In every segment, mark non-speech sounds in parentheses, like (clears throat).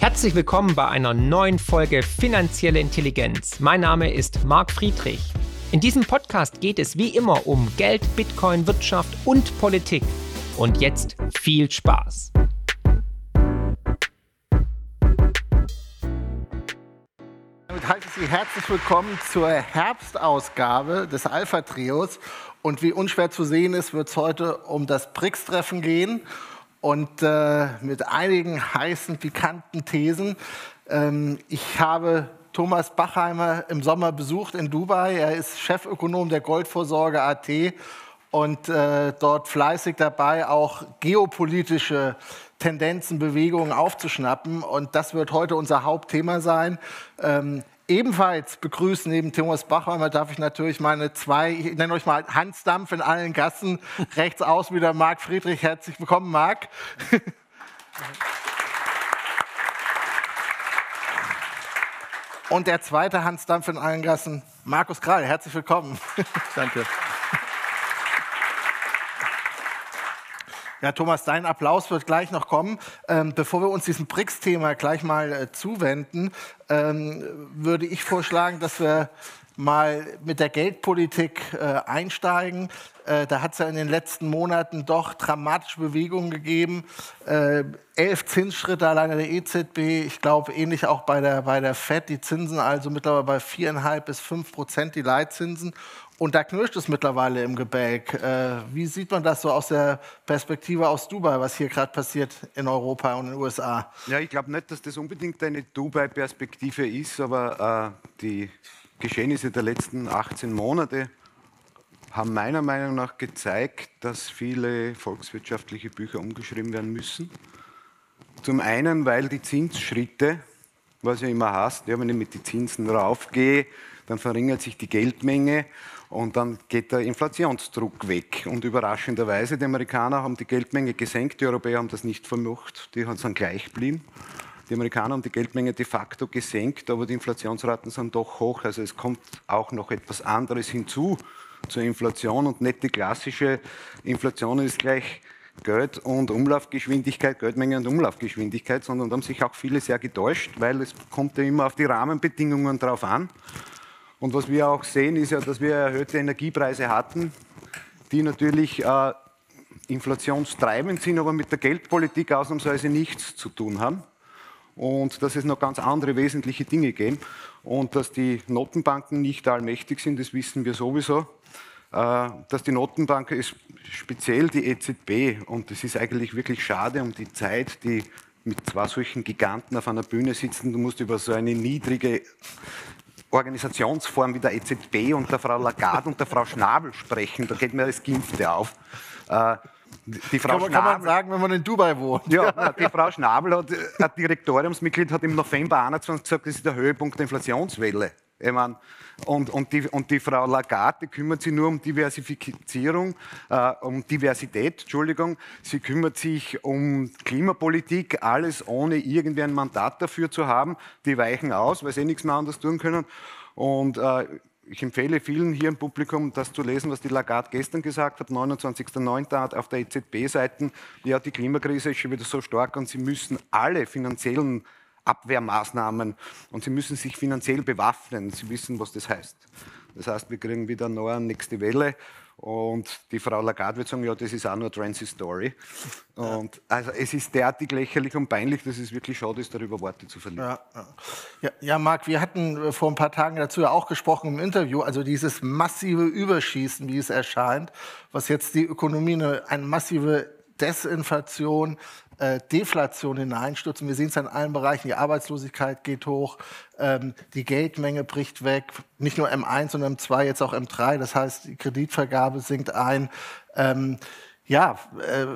Herzlich willkommen bei einer neuen Folge Finanzielle Intelligenz. Mein Name ist Marc Friedrich. In diesem Podcast geht es wie immer um Geld, Bitcoin, Wirtschaft und Politik. Und jetzt viel Spaß. Damit heiße ich Sie herzlich willkommen zur Herbstausgabe des Alpha-Trios. Und wie unschwer zu sehen ist, wird es heute um das BRICS-Treffen gehen und äh, mit einigen heißen, pikanten Thesen. Ähm, ich habe Thomas Bachheimer im Sommer besucht in Dubai. Er ist Chefökonom der Goldvorsorge AT und äh, dort fleißig dabei, auch geopolitische Tendenzen, Bewegungen aufzuschnappen. Und das wird heute unser Hauptthema sein. Ähm, ebenfalls begrüßen neben Thomas Bachheimer darf ich natürlich meine zwei, ich nenne euch mal Hans Dampf in allen Gassen, (laughs) rechts aus wieder Marc Friedrich. Herzlich willkommen, Marc. (laughs) Und der zweite Hans Dampf in allen Gassen, Markus Krall. Herzlich willkommen. Danke. Ja, Thomas, dein Applaus wird gleich noch kommen. Ähm, bevor wir uns diesem BRICS-Thema gleich mal äh, zuwenden, ähm, würde ich vorschlagen, dass wir mal mit der Geldpolitik äh, einsteigen. Äh, da hat es ja in den letzten Monaten doch dramatische Bewegungen gegeben. Äh, elf Zinsschritte alleine der EZB, ich glaube ähnlich auch bei der, bei der FED, die Zinsen also mittlerweile bei viereinhalb bis fünf Prozent, die Leitzinsen. Und da knirscht es mittlerweile im Gebälk. Äh, wie sieht man das so aus der Perspektive aus Dubai, was hier gerade passiert in Europa und in den USA? Ja, ich glaube nicht, dass das unbedingt eine Dubai-Perspektive ist, aber äh, die Geschehnisse der letzten 18 Monate haben meiner Meinung nach gezeigt, dass viele volkswirtschaftliche Bücher umgeschrieben werden müssen. Zum einen, weil die Zinsschritte, was ja immer heißt, ja, wenn ich mit den Zinsen raufgehe, dann verringert sich die Geldmenge und dann geht der Inflationsdruck weg. Und überraschenderweise, die Amerikaner haben die Geldmenge gesenkt, die Europäer haben das nicht vermocht, die sind gleich geblieben. Die Amerikaner haben die Geldmenge de facto gesenkt, aber die Inflationsraten sind doch hoch. Also es kommt auch noch etwas anderes hinzu zur Inflation und nicht die klassische Inflation ist gleich Geld und Umlaufgeschwindigkeit, Geldmenge und Umlaufgeschwindigkeit, sondern da haben sich auch viele sehr getäuscht, weil es kommt ja immer auf die Rahmenbedingungen drauf an. Und was wir auch sehen, ist ja, dass wir erhöhte Energiepreise hatten, die natürlich äh, inflationstreibend sind, aber mit der Geldpolitik ausnahmsweise nichts zu tun haben. Und dass es noch ganz andere wesentliche Dinge geben. Und dass die Notenbanken nicht allmächtig sind, das wissen wir sowieso. Äh, dass die Notenbank ist speziell die EZB, und es ist eigentlich wirklich schade um die Zeit, die mit zwei solchen Giganten auf einer Bühne sitzen. Du musst über so eine niedrige Organisationsform wie der EZB und der Frau Lagarde und der Frau Schnabel sprechen, da geht mir das Gimpfte auf. Äh, die Frau kann, man, Schnabel, kann man sagen, wenn man in Dubai wohnt. Ja, (laughs) die Frau Schnabel, hat, ein Direktoriumsmitglied, hat im November 21 gesagt, das ist der Höhepunkt der Inflationswelle. Ich meine, und, und, die, und, die, Frau Lagarde kümmert sich nur um Diversifizierung, äh, um Diversität, Entschuldigung. Sie kümmert sich um Klimapolitik, alles ohne irgendwie ein Mandat dafür zu haben. Die weichen aus, weil sie eh nichts mehr anderes tun können. Und äh, ich empfehle vielen hier im Publikum, das zu lesen, was die Lagarde gestern gesagt hat, 29.09. auf der EZB-Seite. Ja, die Klimakrise ist schon wieder so stark und sie müssen alle finanziellen Abwehrmaßnahmen und sie müssen sich finanziell bewaffnen. Sie wissen, was das heißt. Das heißt, wir kriegen wieder eine neue nächste Welle. Und die Frau Lagarde wird sagen, ja, das ist auch nur Story. Und also es ist derartig lächerlich und peinlich, dass es wirklich schade ist, darüber Worte zu verlieren. Ja, ja. ja, Marc, wir hatten äh, vor ein paar Tagen dazu ja auch gesprochen im Interview, also dieses massive Überschießen, wie es erscheint, was jetzt die Ökonomie eine, eine massive Desinflation, äh, Deflation hineinstürzen. Wir sehen es in allen Bereichen. Die Arbeitslosigkeit geht hoch, ähm, die Geldmenge bricht weg. Nicht nur M1, sondern M2, jetzt auch M3. Das heißt, die Kreditvergabe sinkt ein. Ähm, ja, äh,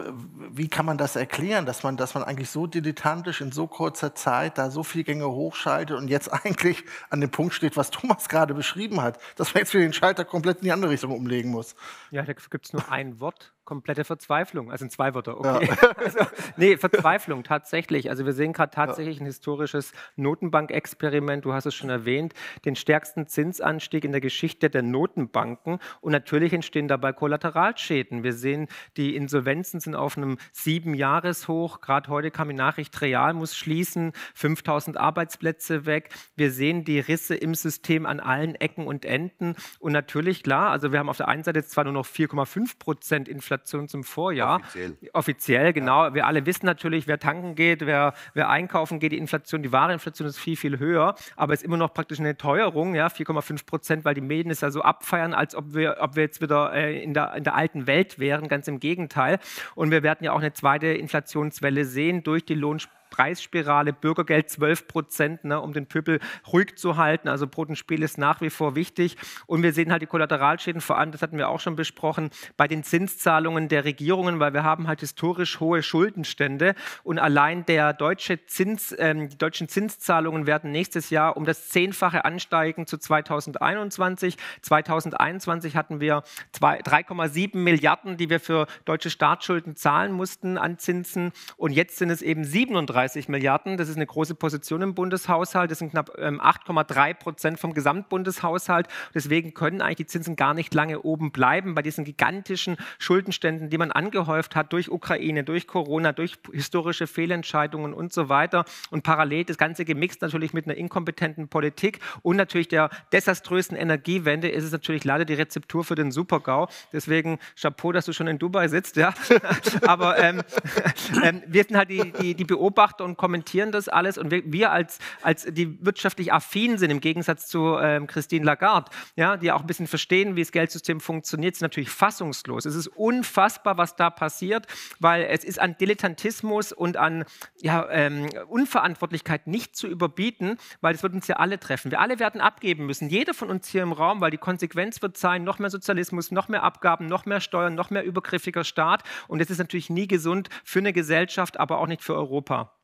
wie kann man das erklären, dass man, dass man eigentlich so dilettantisch in so kurzer Zeit da so viele Gänge hochschaltet und jetzt (laughs) eigentlich an dem Punkt steht, was Thomas gerade beschrieben hat, dass man jetzt für den Schalter komplett in die andere Richtung umlegen muss? Ja, da gibt es nur ein Wort komplette Verzweiflung. Also in zwei Wörter, okay. Ja. (laughs) Also, nee, Verzweiflung tatsächlich. Also wir sehen gerade tatsächlich ein historisches Notenbankexperiment. Du hast es schon erwähnt, den stärksten Zinsanstieg in der Geschichte der Notenbanken. Und natürlich entstehen dabei Kollateralschäden. Wir sehen, die Insolvenzen sind auf einem sieben Jahreshoch. Gerade heute kam die Nachricht, Real muss schließen, 5000 Arbeitsplätze weg. Wir sehen die Risse im System an allen Ecken und Enden. Und natürlich, klar, also wir haben auf der einen Seite zwar nur noch 4,5 Prozent Inflation, Inflation zum Vorjahr. Offiziell. Offiziell, genau. Ja. Wir alle wissen natürlich, wer tanken geht, wer, wer einkaufen geht, die Inflation, die wahre Inflation ist viel, viel höher, aber es ist immer noch praktisch eine Teuerung, ja, 4,5 Prozent, weil die Medien es ja so abfeiern, als ob wir, ob wir jetzt wieder äh, in, der, in der alten Welt wären, ganz im Gegenteil. Und wir werden ja auch eine zweite Inflationswelle sehen durch die Lohnspur Preisspirale, Bürgergeld 12 Prozent, ne, um den Pöbel ruhig zu halten. Also Brotenspiel ist nach wie vor wichtig. Und wir sehen halt die Kollateralschäden, vor allem, das hatten wir auch schon besprochen, bei den Zinszahlungen der Regierungen, weil wir haben halt historisch hohe Schuldenstände. Und allein der deutsche Zins, ähm, die deutschen Zinszahlungen werden nächstes Jahr um das Zehnfache ansteigen zu 2021. 2021 hatten wir 3,7 Milliarden, die wir für deutsche Staatsschulden zahlen mussten an Zinsen. Und jetzt sind es eben 37 35 Milliarden. Das ist eine große Position im Bundeshaushalt. Das sind knapp 8,3 ähm, Prozent vom Gesamtbundeshaushalt. Deswegen können eigentlich die Zinsen gar nicht lange oben bleiben bei diesen gigantischen Schuldenständen, die man angehäuft hat durch Ukraine, durch Corona, durch historische Fehlentscheidungen und so weiter. Und parallel das Ganze gemixt natürlich mit einer inkompetenten Politik und natürlich der desaströsen Energiewende ist es natürlich leider die Rezeptur für den Supergau. Deswegen Chapeau, dass du schon in Dubai sitzt. Ja. (laughs) Aber ähm, (laughs) ähm, wir sind halt die, die, die Beobachter, beobachten und kommentieren das alles. Und wir, wir als, als die wirtschaftlich affin sind, im Gegensatz zu ähm, Christine Lagarde, ja, die auch ein bisschen verstehen, wie das Geldsystem funktioniert, sind natürlich fassungslos. Es ist unfassbar, was da passiert, weil es ist an Dilettantismus und an ja, ähm, Unverantwortlichkeit nicht zu überbieten, weil es wird uns ja alle treffen. Wir alle werden abgeben müssen, jeder von uns hier im Raum, weil die Konsequenz wird sein, noch mehr Sozialismus, noch mehr Abgaben, noch mehr Steuern, noch mehr übergriffiger Staat. Und das ist natürlich nie gesund für eine Gesellschaft, aber auch nicht für Europa.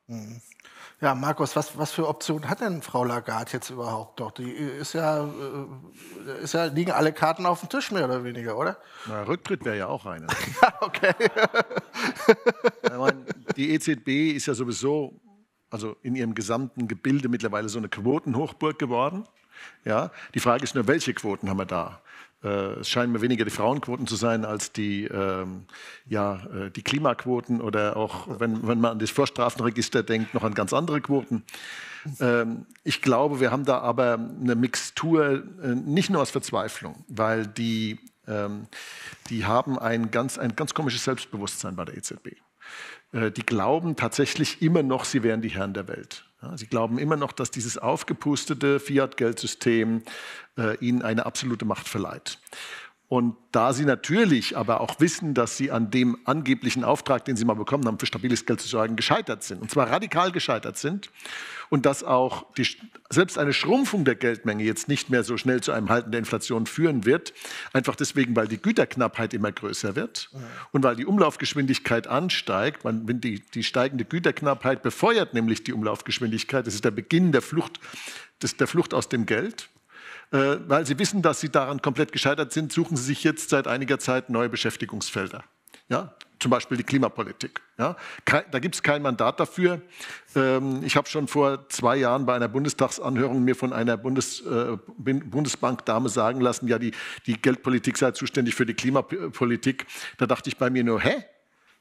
Ja, Markus, was, was für Optionen hat denn Frau Lagarde jetzt überhaupt noch? Die ist ja, äh, ist ja, liegen alle Karten auf dem Tisch mehr oder weniger, oder? Na, Rücktritt wäre ja auch eine. (laughs) okay. (laughs) meine, die EZB ist ja sowieso, also in ihrem gesamten Gebilde mittlerweile so eine Quotenhochburg geworden. Ja, die Frage ist nur, welche Quoten haben wir da? Äh, es scheinen mir weniger die Frauenquoten zu sein als die, ähm, ja, äh, die Klimaquoten oder auch, wenn, wenn man an das Vorstrafenregister denkt, noch an ganz andere Quoten. Ähm, ich glaube, wir haben da aber eine Mixtur äh, nicht nur aus Verzweiflung, weil die, ähm, die haben ein ganz, ein ganz komisches Selbstbewusstsein bei der EZB. Äh, die glauben tatsächlich immer noch, sie wären die Herren der Welt. Sie glauben immer noch, dass dieses aufgepustete Fiat-Geldsystem äh, ihnen eine absolute Macht verleiht. Und da sie natürlich aber auch wissen, dass sie an dem angeblichen Auftrag, den sie mal bekommen haben, für stabiles Geld zu sorgen, gescheitert sind. Und zwar radikal gescheitert sind. Und dass auch die, selbst eine Schrumpfung der Geldmenge jetzt nicht mehr so schnell zu einem Halten der Inflation führen wird. Einfach deswegen, weil die Güterknappheit immer größer wird ja. und weil die Umlaufgeschwindigkeit ansteigt. Man, die, die steigende Güterknappheit befeuert nämlich die Umlaufgeschwindigkeit. Das ist der Beginn der Flucht, des, der Flucht aus dem Geld. Äh, weil sie wissen, dass sie daran komplett gescheitert sind, suchen sie sich jetzt seit einiger Zeit neue Beschäftigungsfelder. Ja, zum Beispiel die Klimapolitik. Ja, da gibt es kein Mandat dafür. Ähm, ich habe schon vor zwei Jahren bei einer Bundestagsanhörung mir von einer Bundes, äh, Bundesbankdame sagen lassen, ja, die, die Geldpolitik sei zuständig für die Klimapolitik. Da dachte ich bei mir nur, hä?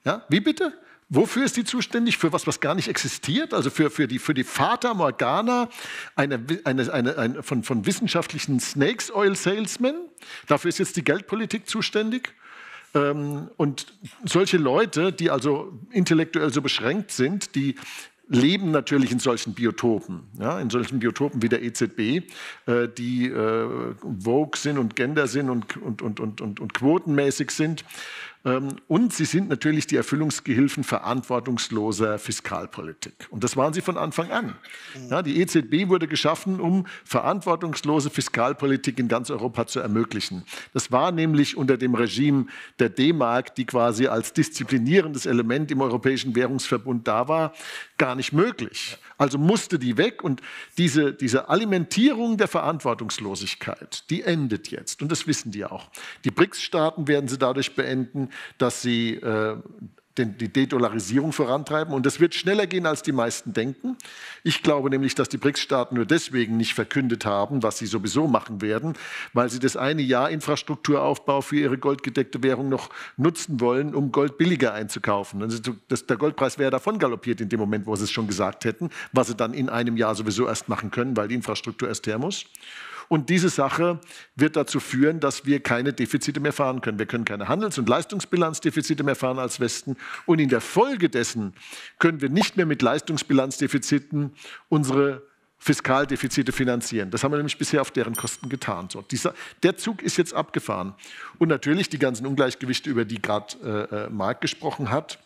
Ja, wie bitte? Wofür ist die zuständig? Für was, was gar nicht existiert? Also für, für, die, für die Fata Morgana eine, eine, eine, eine von, von wissenschaftlichen Snakes Oil Salesmen? Dafür ist jetzt die Geldpolitik zuständig? Ähm, und solche Leute, die also intellektuell so beschränkt sind, die leben natürlich in solchen Biotopen, ja, in solchen Biotopen wie der EZB, äh, die äh, Vogue sind und Gender sind und, und, und, und, und, und quotenmäßig sind. Ähm, und sie sind natürlich die Erfüllungsgehilfen verantwortungsloser Fiskalpolitik. Und das waren sie von Anfang an. Ja, die EZB wurde geschaffen, um verantwortungslose Fiskalpolitik in ganz Europa zu ermöglichen. Das war nämlich unter dem Regime der D-Mark, die quasi als disziplinierendes Element im Europäischen Währungsverbund da war, gar nicht möglich. Also musste die weg und diese, diese Alimentierung der Verantwortungslosigkeit, die endet jetzt. Und das wissen die auch. Die BRICS-Staaten werden sie dadurch beenden. dass sie äh, die Dedollarisierung vorantreiben. Und das wird schneller gehen, als die meisten denken. Ich glaube nämlich, dass die BRICS-Staaten nur deswegen nicht verkündet haben, was sie sowieso machen werden, weil sie das eine Jahr Infrastrukturaufbau für ihre goldgedeckte Währung noch nutzen wollen, um Gold billiger einzukaufen. Also das, der Goldpreis wäre davon galoppiert in dem Moment, wo sie es schon gesagt hätten, was sie dann in einem Jahr sowieso erst machen können, weil die Infrastruktur erst her muss. Und diese Sache wird dazu führen, dass wir keine Defizite mehr fahren können. Wir können keine Handels- und Leistungsbilanzdefizite mehr fahren als Westen. Und in der Folge dessen können wir nicht mehr mit Leistungsbilanzdefiziten unsere Fiskaldefizite finanzieren. Das haben wir nämlich bisher auf deren Kosten getan. So, dieser, der Zug ist jetzt abgefahren. Und natürlich die ganzen Ungleichgewichte, über die gerade äh, äh Marc gesprochen hat,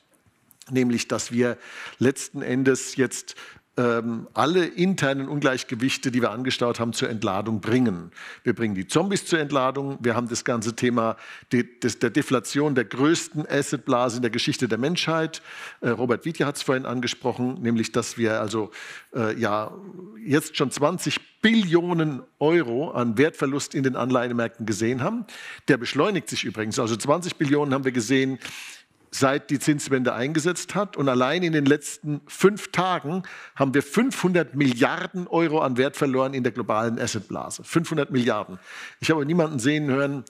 nämlich dass wir letzten Endes jetzt alle internen Ungleichgewichte, die wir angestaut haben, zur Entladung bringen. Wir bringen die Zombies zur Entladung. Wir haben das ganze Thema der Deflation der größten Assetblase in der Geschichte der Menschheit. Äh, Robert Wittje hat es vorhin angesprochen, nämlich, dass wir also äh, ja jetzt schon 20 Billionen Euro an Wertverlust in den Anleihemärkten gesehen haben. Der beschleunigt sich übrigens. Also 20 Billionen haben wir gesehen seit die Zinswende eingesetzt hat. Und allein in den letzten fünf Tagen haben wir 500 Milliarden Euro an Wert verloren in der globalen Assetblase. 500 Milliarden. Ich habe niemanden sehen hören,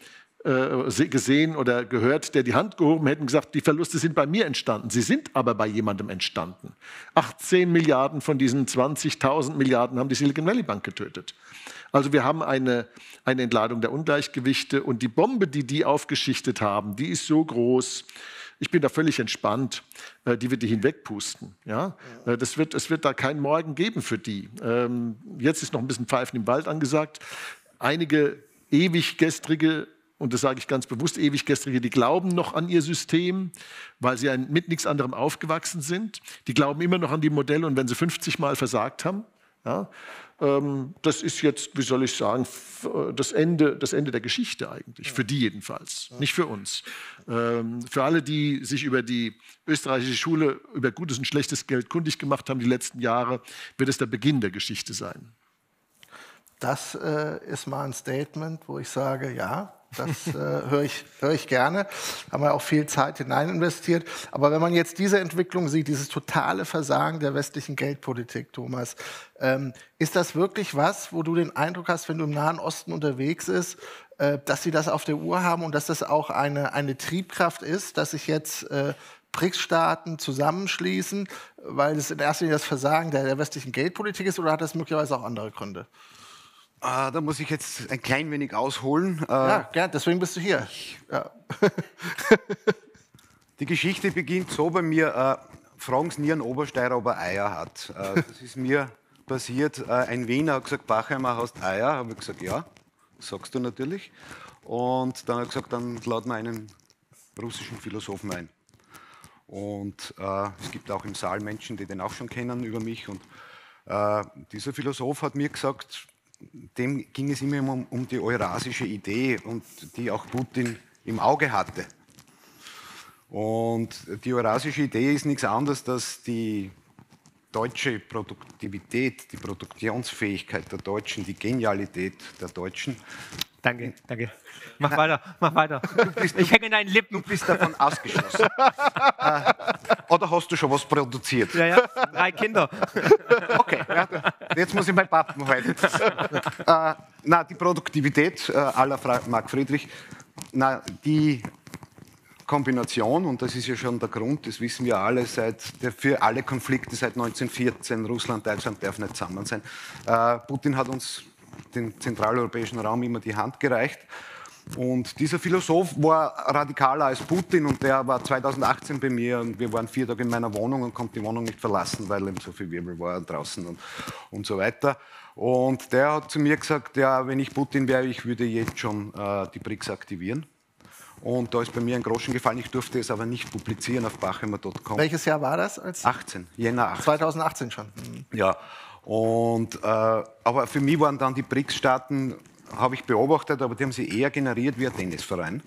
äh, gesehen oder gehört, der die Hand gehoben hätte und gesagt, die Verluste sind bei mir entstanden. Sie sind aber bei jemandem entstanden. 18 Milliarden von diesen 20.000 Milliarden haben die Silicon Valley Bank getötet. Also wir haben eine, eine Entladung der Ungleichgewichte und die Bombe, die die aufgeschichtet haben, die ist so groß, ich bin da völlig entspannt. Äh, die wird die hinwegpusten. Ja? Äh, das wird, es wird da keinen Morgen geben für die. Ähm, jetzt ist noch ein bisschen Pfeifen im Wald angesagt. Einige ewiggestrige und das sage ich ganz bewusst, ewiggestrige, die glauben noch an ihr System, weil sie mit nichts anderem aufgewachsen sind. Die glauben immer noch an die Modelle und wenn sie 50 Mal versagt haben, ja, ähm, das ist jetzt, wie soll ich sagen, das Ende, das Ende der Geschichte eigentlich, für die jedenfalls, nicht für uns. Ähm, für alle, die sich über die österreichische Schule, über gutes und schlechtes Geld kundig gemacht haben die letzten Jahre, wird es der Beginn der Geschichte sein. Das äh, ist mal ein Statement, wo ich sage, ja, das äh, höre ich, hör ich gerne. Haben wir auch viel Zeit hinein investiert. Aber wenn man jetzt diese Entwicklung sieht, dieses totale Versagen der westlichen Geldpolitik, Thomas, ähm, ist das wirklich was, wo du den Eindruck hast, wenn du im Nahen Osten unterwegs bist, äh, dass sie das auf der Uhr haben und dass das auch eine, eine Triebkraft ist, dass sich jetzt äh, BRICS-Staaten zusammenschließen, weil es in erster Linie das Versagen der, der westlichen Geldpolitik ist oder hat das möglicherweise auch andere Gründe? Ah, da muss ich jetzt ein klein wenig ausholen. Äh, ja, gern, deswegen bist du hier. Ja. (laughs) Die Geschichte beginnt so bei mir, äh, fragen Sie nie einen Obersteirer, ob er Eier hat. Äh, das ist mir (laughs) passiert. Äh, ein Wiener hat gesagt, Bachheimer, hast Eier? Habe ich gesagt, ja, sagst du natürlich. Und dann hat er gesagt, dann laden wir einen russischen Philosophen ein. Und äh, es gibt auch im Saal Menschen, die den auch schon kennen über mich. Und äh, dieser Philosoph hat mir gesagt, dem ging es immer um, um die eurasische Idee und die auch Putin im Auge hatte. Und die eurasische Idee ist nichts anderes, als die deutsche Produktivität, die Produktionsfähigkeit der Deutschen, die Genialität der Deutschen. Danke, danke. Mach Na, weiter, mach weiter. Bist, ich hänge in deinen Lippen. Du bist davon ausgeschlossen. (laughs) äh, oder hast du schon was produziert? Ja, ja, drei Kinder. (laughs) okay, ja, jetzt muss ich mein Pappen halten. (laughs) äh, na, die Produktivität äh, aller Marc Friedrich, na, die Kombination, und das ist ja schon der Grund, das wissen wir alle, seit, der, für alle Konflikte seit 1914, Russland, Deutschland darf nicht zusammen sein. Äh, Putin hat uns den zentraleuropäischen Raum immer die Hand gereicht. Und dieser Philosoph war radikaler als Putin und der war 2018 bei mir und wir waren vier Tage in meiner Wohnung und konnte die Wohnung nicht verlassen, weil eben so viel Wirbel war draußen und, und so weiter. Und der hat zu mir gesagt, ja, wenn ich Putin wäre, ich würde jetzt schon äh, die BRICS aktivieren. Und da ist bei mir ein Groschen gefallen. Ich durfte es aber nicht publizieren auf bachheimer.com. Welches Jahr war das? Als 18, Jänner 18. 2018 schon. Mhm. Ja, und, äh, aber für mich waren dann die BRICS-Staaten habe ich beobachtet, aber die haben sie eher generiert wie ein Tennisverein.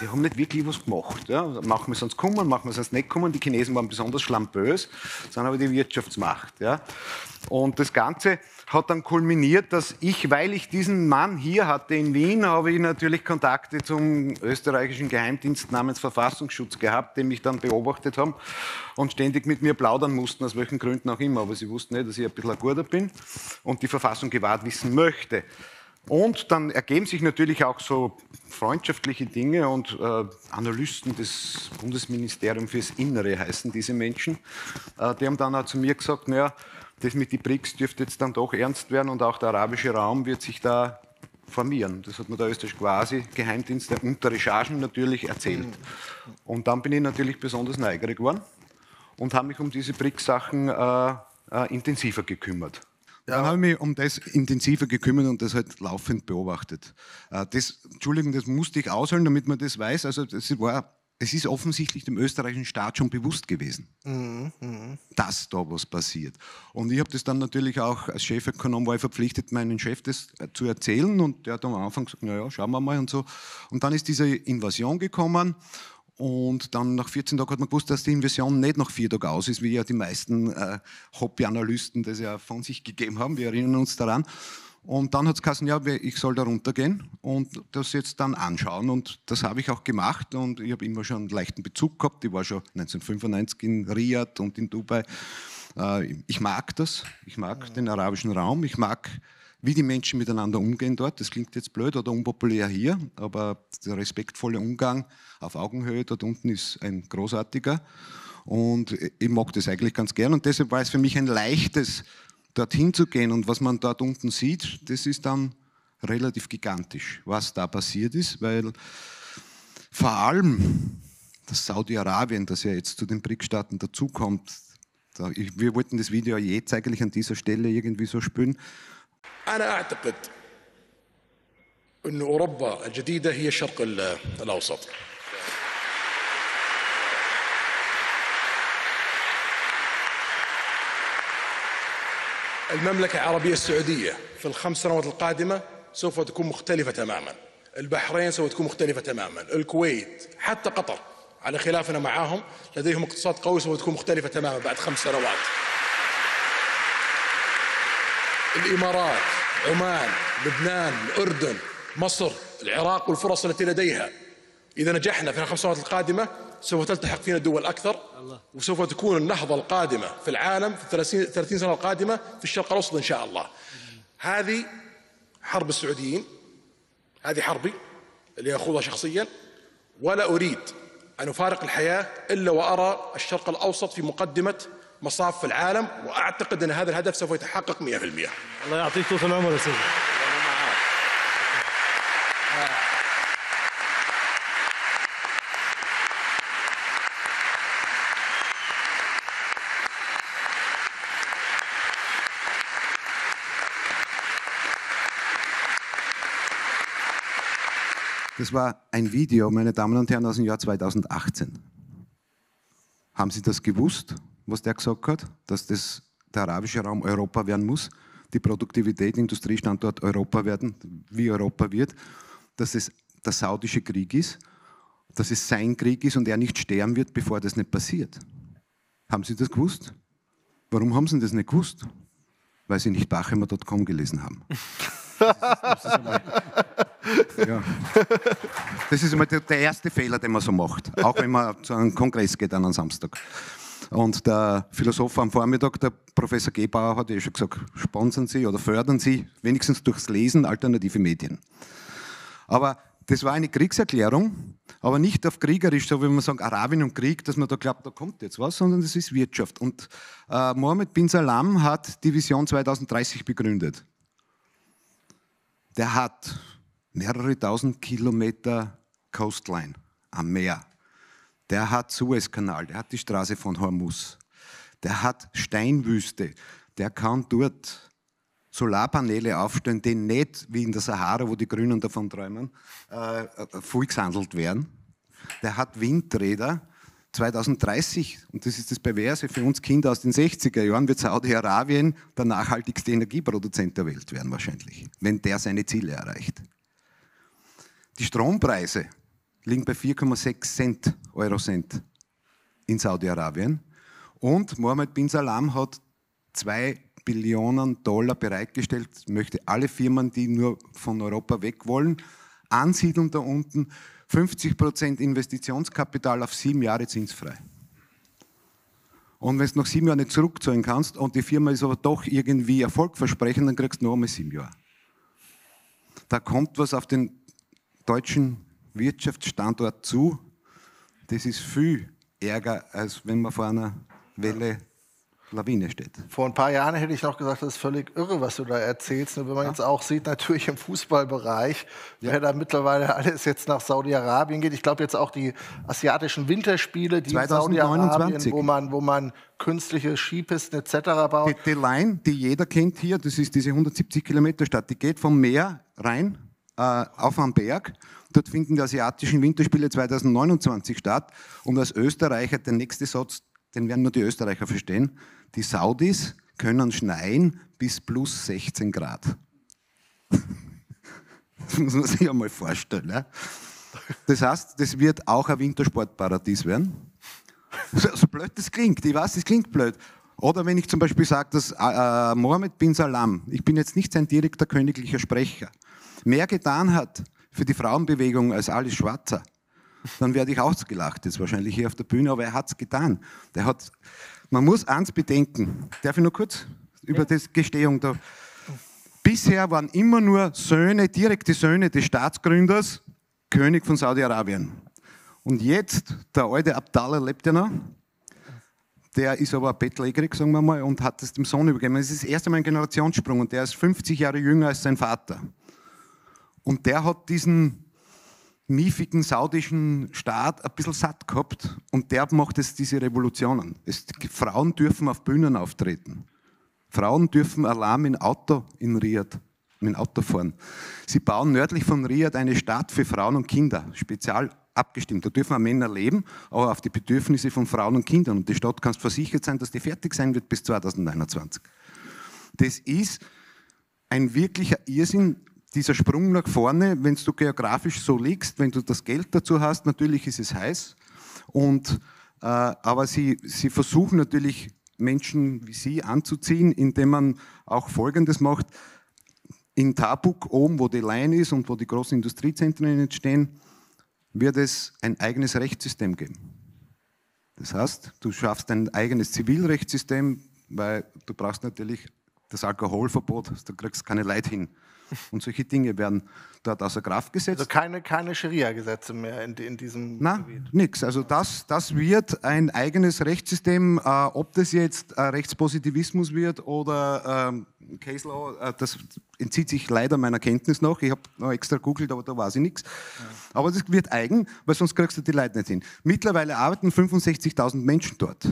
Die haben nicht wirklich was gemacht. Ja. Machen wir sonst kommen, machen wir sonst nicht kommen. Die Chinesen waren besonders schlampös, sind aber die Wirtschaftsmacht. Ja. Und das Ganze hat dann kulminiert, dass ich, weil ich diesen Mann hier hatte in Wien, habe ich natürlich Kontakte zum österreichischen Geheimdienst namens Verfassungsschutz gehabt, den mich dann beobachtet haben und ständig mit mir plaudern mussten, aus welchen Gründen auch immer. Aber sie wussten nicht, dass ich ein bisschen ein Guter bin und die Verfassung gewahrt wissen möchte. Und dann ergeben sich natürlich auch so freundschaftliche Dinge und äh, Analysten des Bundesministeriums fürs Innere heißen diese Menschen. Äh, die haben dann auch zu mir gesagt, naja, das mit den BRICS dürfte jetzt dann doch ernst werden und auch der arabische Raum wird sich da formieren. Das hat mir der österreichische quasi Geheimdienst unter Recherchen natürlich erzählt. Und dann bin ich natürlich besonders neugierig geworden und habe mich um diese BRICS-Sachen äh, äh, intensiver gekümmert. Ja. Dann habe ich mich um das intensiver gekümmert und das halt laufend beobachtet. Äh, das, Entschuldigung, das musste ich ausholen, damit man das weiß. Also das war es ist offensichtlich dem österreichischen Staat schon bewusst gewesen, mhm, dass da was passiert. Und ich habe das dann natürlich auch als Chefökonom war ich verpflichtet, meinen Chef das äh, zu erzählen und der hat am Anfang gesagt, naja, schauen wir mal und so. Und dann ist diese Invasion gekommen und dann nach 14 Tagen hat man gewusst, dass die Invasion nicht nach vier Tagen aus ist, wie ja die meisten äh, Hobbyanalysten das ja von sich gegeben haben. Wir erinnern uns daran. Und dann hat es gesagt, ja, ich soll da runtergehen und das jetzt dann anschauen. Und das habe ich auch gemacht und ich habe immer schon einen leichten Bezug gehabt. Ich war schon 1995 in Riyadh und in Dubai. Äh, ich mag das. Ich mag den arabischen Raum. Ich mag, wie die Menschen miteinander umgehen dort. Das klingt jetzt blöd oder unpopulär hier, aber der respektvolle Umgang auf Augenhöhe dort unten ist ein großartiger. Und ich mag das eigentlich ganz gern. Und deshalb war es für mich ein leichtes, dorthin zu gehen und was man dort unten sieht, das ist dann relativ gigantisch, was da passiert ist, weil vor allem das Saudi-Arabien, das ja jetzt zu den BRIC-Staaten dazukommt, da, wir wollten das Video jetzt eigentlich an dieser Stelle irgendwie so spüren. أنا أعتقد أن أوروبا الجديدة هي الشرق الأوسط المملكة العربية السعودية في الخمس سنوات القادمة سوف تكون مختلفة تماما. البحرين سوف تكون مختلفة تماما. الكويت حتى قطر على خلافنا معاهم لديهم اقتصاد قوي سوف تكون مختلفة تماما بعد خمس سنوات. الإمارات عمان لبنان الأردن مصر العراق والفرص التي لديها. إذا نجحنا في الخمس سنوات القادمة سوف تلتحق فينا دول أكثر وسوف تكون النهضة القادمة في العالم في 30 سنة القادمة في الشرق الأوسط إن شاء الله. هذه حرب السعوديين هذه حربي اللي أخوضها شخصيا ولا أريد أن أفارق الحياة إلا وأرى الشرق الأوسط في مقدمة مصاف في العالم وأعتقد أن هذا الهدف سوف يتحقق 100% الله يعطيك طول العمر يا سيدي. Das war ein Video, meine Damen und Herren, aus dem Jahr 2018. Haben Sie das gewusst, was der gesagt hat, dass das der arabische Raum Europa werden muss, die Produktivität, Industriestandort Europa werden, wie Europa wird, dass es der saudische Krieg ist, dass es sein Krieg ist und er nicht sterben wird, bevor das nicht passiert. Haben Sie das gewusst? Warum haben Sie das nicht gewusst? Weil Sie nicht Bachemer.com gelesen haben. (laughs) Das ist, das ist ja. Das ist immer der, erste Fehler, den man so macht, auch wenn man zu einem Kongress geht an einem Samstag. Und der Philosoph am Vormittag, der Professor Gebauer, hat ja schon gesagt, sponsern Sie oder fördern Sie wenigstens durchs Lesen alternative Medien. Aber das war eine Kriegserklärung, aber nicht auf kriegerisch, so wie man sagt, Arabien und Krieg, dass man da glaubt, da kommt jetzt was, sondern das ist Wirtschaft. Und äh, Mohammed bin Salam hat die Vision 2030 begründet. Der hat mehrere tausend Kilometer Coastline am Meer. Der hat Suezkanal, der hat die Straße von Hormuz, der hat Steinwüste, der kann dort Solarpaneele aufstellen, die nicht wie in der Sahara, wo die Grünen davon träumen, äh, vollgehandelt werden. Der hat Windräder, 2030, und das ist das Perverse für uns Kinder aus den 60er Jahren, wird Saudi-Arabien der nachhaltigste Energieproduzent der Welt werden wahrscheinlich, wenn der seine Ziele erreicht. Die Strompreise liegen bei 4,6 Cent, Eurocent in Saudi-Arabien. Und Mohammed bin Salam hat zwei Billionen Dollar bereitgestellt, möchte alle Firmen, die nur von Europa weg wollen, ansiedeln da unten, 50 Prozent Investitionskapital auf sieben Jahre zinsfrei. Und wenn du nach sieben Jahren nicht zurückzahlen kannst und die Firma ist aber doch irgendwie erfolgversprechend, dann kriegst du noch einmal sieben Jahre. Da kommt was auf den deutschen Wirtschaftsstandort zu, das ist viel ärger, als wenn man vor einer Welle Lawine steht. Vor ein paar Jahren hätte ich noch gesagt, das ist völlig irre, was du da erzählst. Nur wenn man ja. jetzt auch sieht, natürlich im Fußballbereich, ja. wer da mittlerweile alles jetzt nach Saudi-Arabien geht. Ich glaube jetzt auch die asiatischen Winterspiele, die 2029. wo man, wo man künstliche Skipisten etc. baut. Die, die Line, die jeder kennt hier, das ist diese 170 Kilometer Stadt, die geht vom Meer rein auf einen Berg. Dort finden die asiatischen Winterspiele 2029 statt. Und als Österreicher der nächste Satz, den werden nur die Österreicher verstehen. Die Saudis können schneien bis plus 16 Grad. Das muss man sich ja mal vorstellen. Ja? Das heißt, das wird auch ein Wintersportparadies werden. So blöd das klingt, ich weiß, das klingt blöd. Oder wenn ich zum Beispiel sage, dass äh, Mohammed bin Salam, ich bin jetzt nicht sein direkter königlicher Sprecher, mehr getan hat für die Frauenbewegung als alles Schwarzer, dann werde ich ausgelacht, jetzt wahrscheinlich hier auf der Bühne, aber er hat es getan. Der hat, man muss eins bedenken, darf ich nur kurz über ja. das Gestehung da. Bisher waren immer nur Söhne, direkte Söhne des Staatsgründers, König von Saudi-Arabien. Und jetzt, der alte Abdallah lebt ja noch, der ist aber bettlägerig, sagen wir mal, und hat es dem Sohn übergeben. Es ist das erste Mal ein Generationssprung und der ist 50 Jahre jünger als sein Vater. Und der hat diesen miefigen saudischen Staat ein bisschen satt gehabt und der macht jetzt diese Revolutionen. Es, Frauen dürfen auf Bühnen auftreten. Frauen dürfen Alarm in Auto in Riyadh, mit Auto fahren. Sie bauen nördlich von Riyadh eine Stadt für Frauen und Kinder, spezial abgestimmt. Da dürfen auch Männer leben, aber auf die Bedürfnisse von Frauen und Kindern. Und die Stadt kann versichert sein, dass die fertig sein wird bis 2021. Das ist ein wirklicher Irrsinn, dieser Sprung nach vorne, wenn du geografisch so liegst, wenn du das Geld dazu hast, natürlich ist es heiß. Und, äh, aber sie, sie versuchen natürlich Menschen wie Sie anzuziehen, indem man auch Folgendes macht. In Tabuk, oben wo die Line ist und wo die großen Industriezentren entstehen, wird es ein eigenes Rechtssystem geben. Das heißt, du schaffst ein eigenes Zivilrechtssystem, weil du brauchst natürlich das Alkoholverbot, da kriegst keine Leute hin. Und solche Dinge werden dort außer Kraft gesetzt. Also keine, keine Scharia-Gesetze mehr in, in diesem Nein, Gebiet? nichts. Also das, das wird ein eigenes Rechtssystem. Äh, ob das jetzt äh, Rechtspositivismus wird oder ähm, Case Law, äh, das entzieht sich leider meiner Kenntnis noch. Ich habe noch extra googelt, aber da weiß ich nichts. Ja. Aber das wird eigen, weil sonst kriegst du die Leute nicht hin. Mittlerweile arbeiten 65.000 Menschen dort.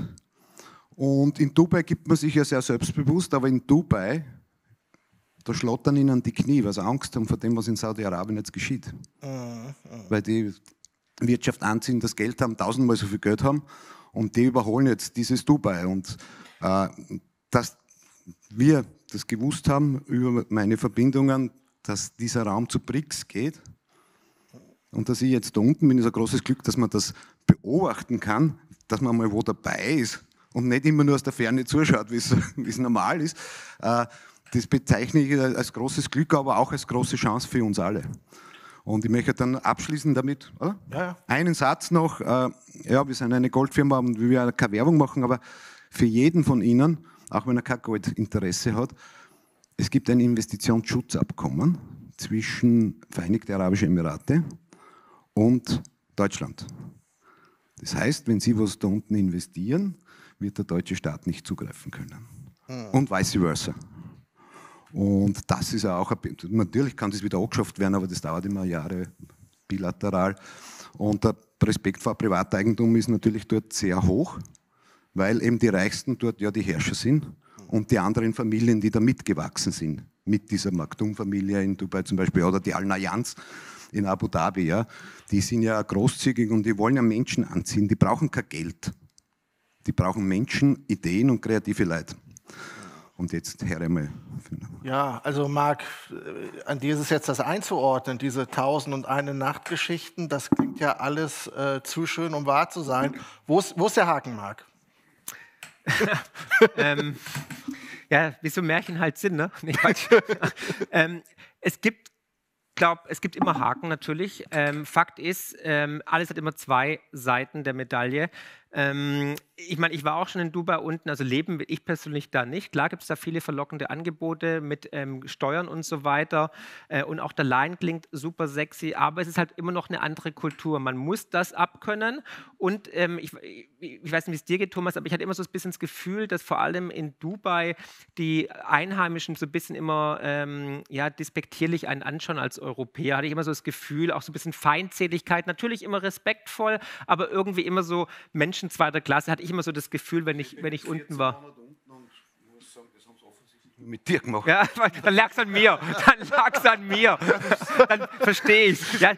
Und in Dubai gibt man sich ja sehr selbstbewusst, aber in Dubai da schlottern ihnen die Knie, weil sie Angst haben vor dem, was in Saudi-Arabien jetzt geschieht. Mhm. Weil die Wirtschaft anziehen, das Geld haben, tausendmal so viel Geld haben und die überholen jetzt dieses Dubai. Und äh, dass wir das gewusst haben über meine Verbindungen, dass dieser Raum zu BRICS geht und dass ich jetzt da unten bin, ist ein großes Glück, dass man das beobachten kann, dass man mal wo dabei ist und nicht immer nur aus der Ferne zuschaut, wie es (laughs) normal ist. Äh, das bezeichne ich als großes Glück, aber auch als große Chance für uns alle. Und ich möchte dann abschließen damit, ja, ja. einen Satz noch. Äh, ja, wir sind eine Goldfirma und wir werden keine Werbung machen, aber für jeden von Ihnen, auch wenn er kein Goldinteresse hat, es gibt ein Investitionsschutzabkommen zwischen Vereinigte Arabische Emirate und Deutschland. Das heißt, wenn Sie was da unten investieren, wird der deutsche Staat nicht zugreifen können. Hm. Und vice versa. Und das ist ja auch, natürlich kann das wieder angeschafft werden, aber das dauert immer Jahre bilateral. Und der Respekt vor Privateigentum ist natürlich dort sehr hoch, weil eben die Reichsten dort ja die Herrscher sind und die anderen Familien, die da mitgewachsen sind, mit dieser Maktoum-Familie in Dubai zum Beispiel oder die Al-Nayans in Abu Dhabi, ja, die sind ja großzügig und die wollen ja Menschen anziehen. Die brauchen kein Geld. Die brauchen Menschen, Ideen und kreative Leute. Und jetzt Herr einmal. Ja, also Marc, äh, an dir ist es jetzt das einzuordnen, diese Tausend und eine Nachtgeschichten, das klingt ja alles äh, zu schön, um wahr zu sein. Wo ist, wo ist der Haken, Marc? (laughs) ähm, ja, wie so Märchen halt sind, ne? (laughs) Nee, (laughs) ähm, es gibt glaube, es gibt immer Haken natürlich. Ähm, Fakt ist, ähm, alles hat immer zwei Seiten der Medaille. Ähm, ich meine, ich war auch schon in Dubai unten, also leben will ich persönlich da nicht. Klar gibt es da viele verlockende Angebote mit ähm, Steuern und so weiter. Äh, und auch der Line klingt super sexy, aber es ist halt immer noch eine andere Kultur. Man muss das abkönnen. Und ähm, ich, ich, weiß nicht, wie es dir geht, Thomas, aber ich hatte immer so ein bisschen das Gefühl, dass vor allem in Dubai die Einheimischen so ein bisschen immer ähm, ja, despektierlich einen anschauen als Europäer. Hatte ich immer so das Gefühl, auch so ein bisschen Feindseligkeit, natürlich immer respektvoll, aber irgendwie immer so Menschen zweiter Klasse. Hatte ich immer so das Gefühl, wenn ich, wenn ich unten war. Mit dir gemacht. Ja, dann lag es an mir. Dann lag es an mir. Dann verstehe ich. Ja,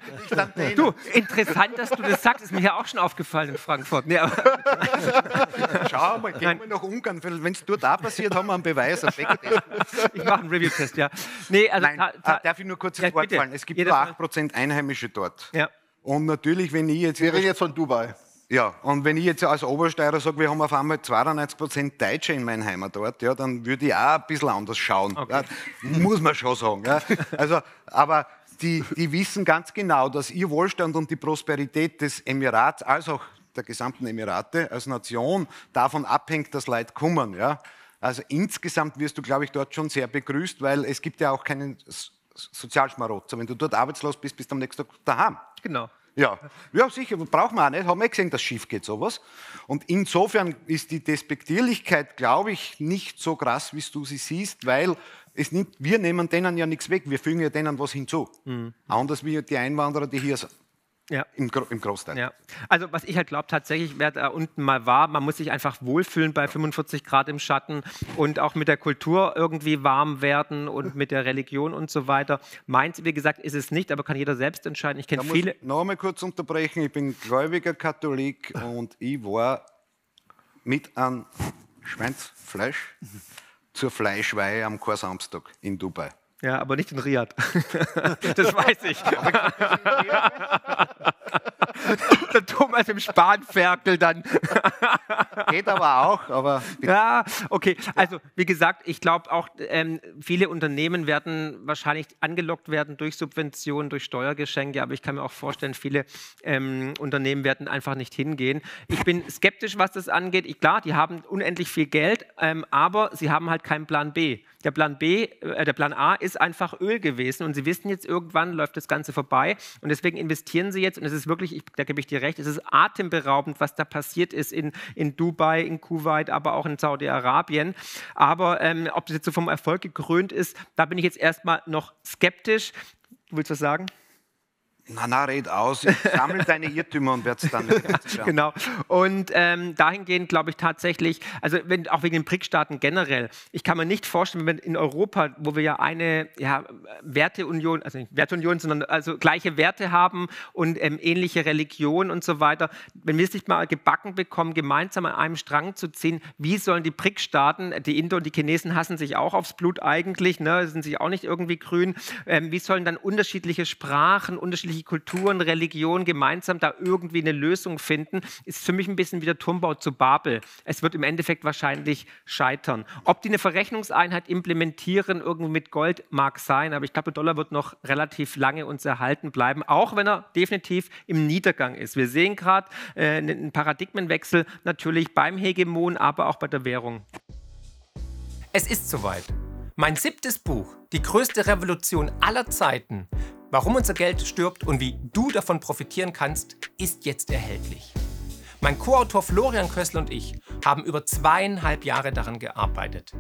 du, interessant, dass du das sagst. Ist mir ja auch schon aufgefallen in Frankfurt. Nee, (laughs) Schau mal, gehen wir nach Ungarn. Wenn es dort auch passiert, haben wir einen Beweis. ich mache einen Review-Test, ja. Nee, also, Nein, äh, darf ich nur kurz ins Wort fallen? Es gibt nur 8% Einheimische dort. Ja. Und natürlich, wenn ich jetzt... Wir reden jetzt von Dubai. Ja, und wenn ich jetzt als Obersteirer sage, wir haben auf einmal 92% Deutsche in meinem Heimatort, ja, dann würde ich auch ein bisschen anders schauen. Okay. Ja, muss man schon sagen. Ja. Also, aber die, die wissen ganz genau, dass ihr Wohlstand und die Prosperität des Emirats, als auch der gesamten Emirate als Nation davon abhängt, dass Leute kommen. Ja. Also insgesamt wirst du, glaube ich, dort schon sehr begrüßt, weil es gibt ja auch keinen Sozialschmarotzer. Wenn du dort arbeitslos bist, bist du am nächsten Tag daheim. Genau. Ja, ja sicher, braucht man auch nicht. Haben wir gesehen, dass schief geht sowas. Und insofern ist die Despektierlichkeit, glaube ich, nicht so krass, wie du sie siehst, weil es nimmt, wir nehmen denen ja nichts weg, wir fügen ja denen was hinzu. Mhm. Anders wie die Einwanderer, die hier sind. Ja. Im, Im Großteil. Ja. Also was ich halt glaube tatsächlich, wer da unten mal war, man muss sich einfach wohlfühlen bei 45 Grad im Schatten und auch mit der Kultur irgendwie warm werden und mit der Religion und so weiter. Meins, wie gesagt, ist es nicht, aber kann jeder selbst entscheiden. Ich kenne viele. Ich noch einmal kurz unterbrechen. Ich bin gläubiger Katholik und ich war mit einem Schweinsfleisch zur Fleischweihe am Korsamstag in Dubai. Ja, aber nicht in Riyadh. (laughs) das weiß ich. (laughs) (laughs) der Thomas im Spanferkel dann. (laughs) Geht aber auch, aber. (laughs) Ja, okay. Also, wie gesagt, ich glaube auch, ähm, viele Unternehmen werden wahrscheinlich angelockt werden durch Subventionen, durch Steuergeschenke, aber ich kann mir auch vorstellen, viele ähm, Unternehmen werden einfach nicht hingehen. Ich bin skeptisch, was das angeht. Ich, klar, die haben unendlich viel Geld, ähm, aber sie haben halt keinen Plan B. Der Plan B, äh, der Plan A ist einfach Öl gewesen und sie wissen jetzt, irgendwann läuft das Ganze vorbei und deswegen investieren sie jetzt und es ist wirklich, ich, da gebe ich dir recht, es ist atemberaubend, was da passiert ist in, in Dubai, in Kuwait, aber auch in Saudi-Arabien. Aber ähm, ob das jetzt so vom Erfolg gekrönt ist, da bin ich jetzt erstmal noch skeptisch. Du willst was sagen? Na, na, red aus. Sammel deine Irrtümer und werde es dann. (laughs) genau. Und ähm, dahingehend glaube ich tatsächlich, also wenn, auch wegen den BRIC-Staaten generell, ich kann mir nicht vorstellen, wenn in Europa, wo wir ja eine ja, Werteunion, also nicht Werteunion, sondern also gleiche Werte haben und ähm, ähnliche Religion und so weiter, wenn wir es nicht mal gebacken bekommen, gemeinsam an einem Strang zu ziehen, wie sollen die BRIC-Staaten, die Indo und die Chinesen hassen sich auch aufs Blut eigentlich, ne, sind sich auch nicht irgendwie grün, ähm, wie sollen dann unterschiedliche Sprachen, unterschiedliche unterschiedliche Kulturen, Religionen gemeinsam da irgendwie eine Lösung finden, ist für mich ein bisschen wie der Turmbau zu Babel. Es wird im Endeffekt wahrscheinlich scheitern. Ob die eine Verrechnungseinheit implementieren, irgendwie mit Gold, mag sein, aber ich glaube, der Dollar wird noch relativ lange uns erhalten bleiben, auch wenn er definitiv im Niedergang ist. Wir sehen gerade äh, einen Paradigmenwechsel natürlich beim Hegemon, aber auch bei der Währung. Es ist soweit. Mein siebtes Buch, Die größte Revolution aller Zeiten, Warum unser Geld stirbt und wie du davon profitieren kannst, ist jetzt erhältlich. Mein Co-Autor Florian Kössel und ich haben über zweieinhalb Jahre daran gearbeitet.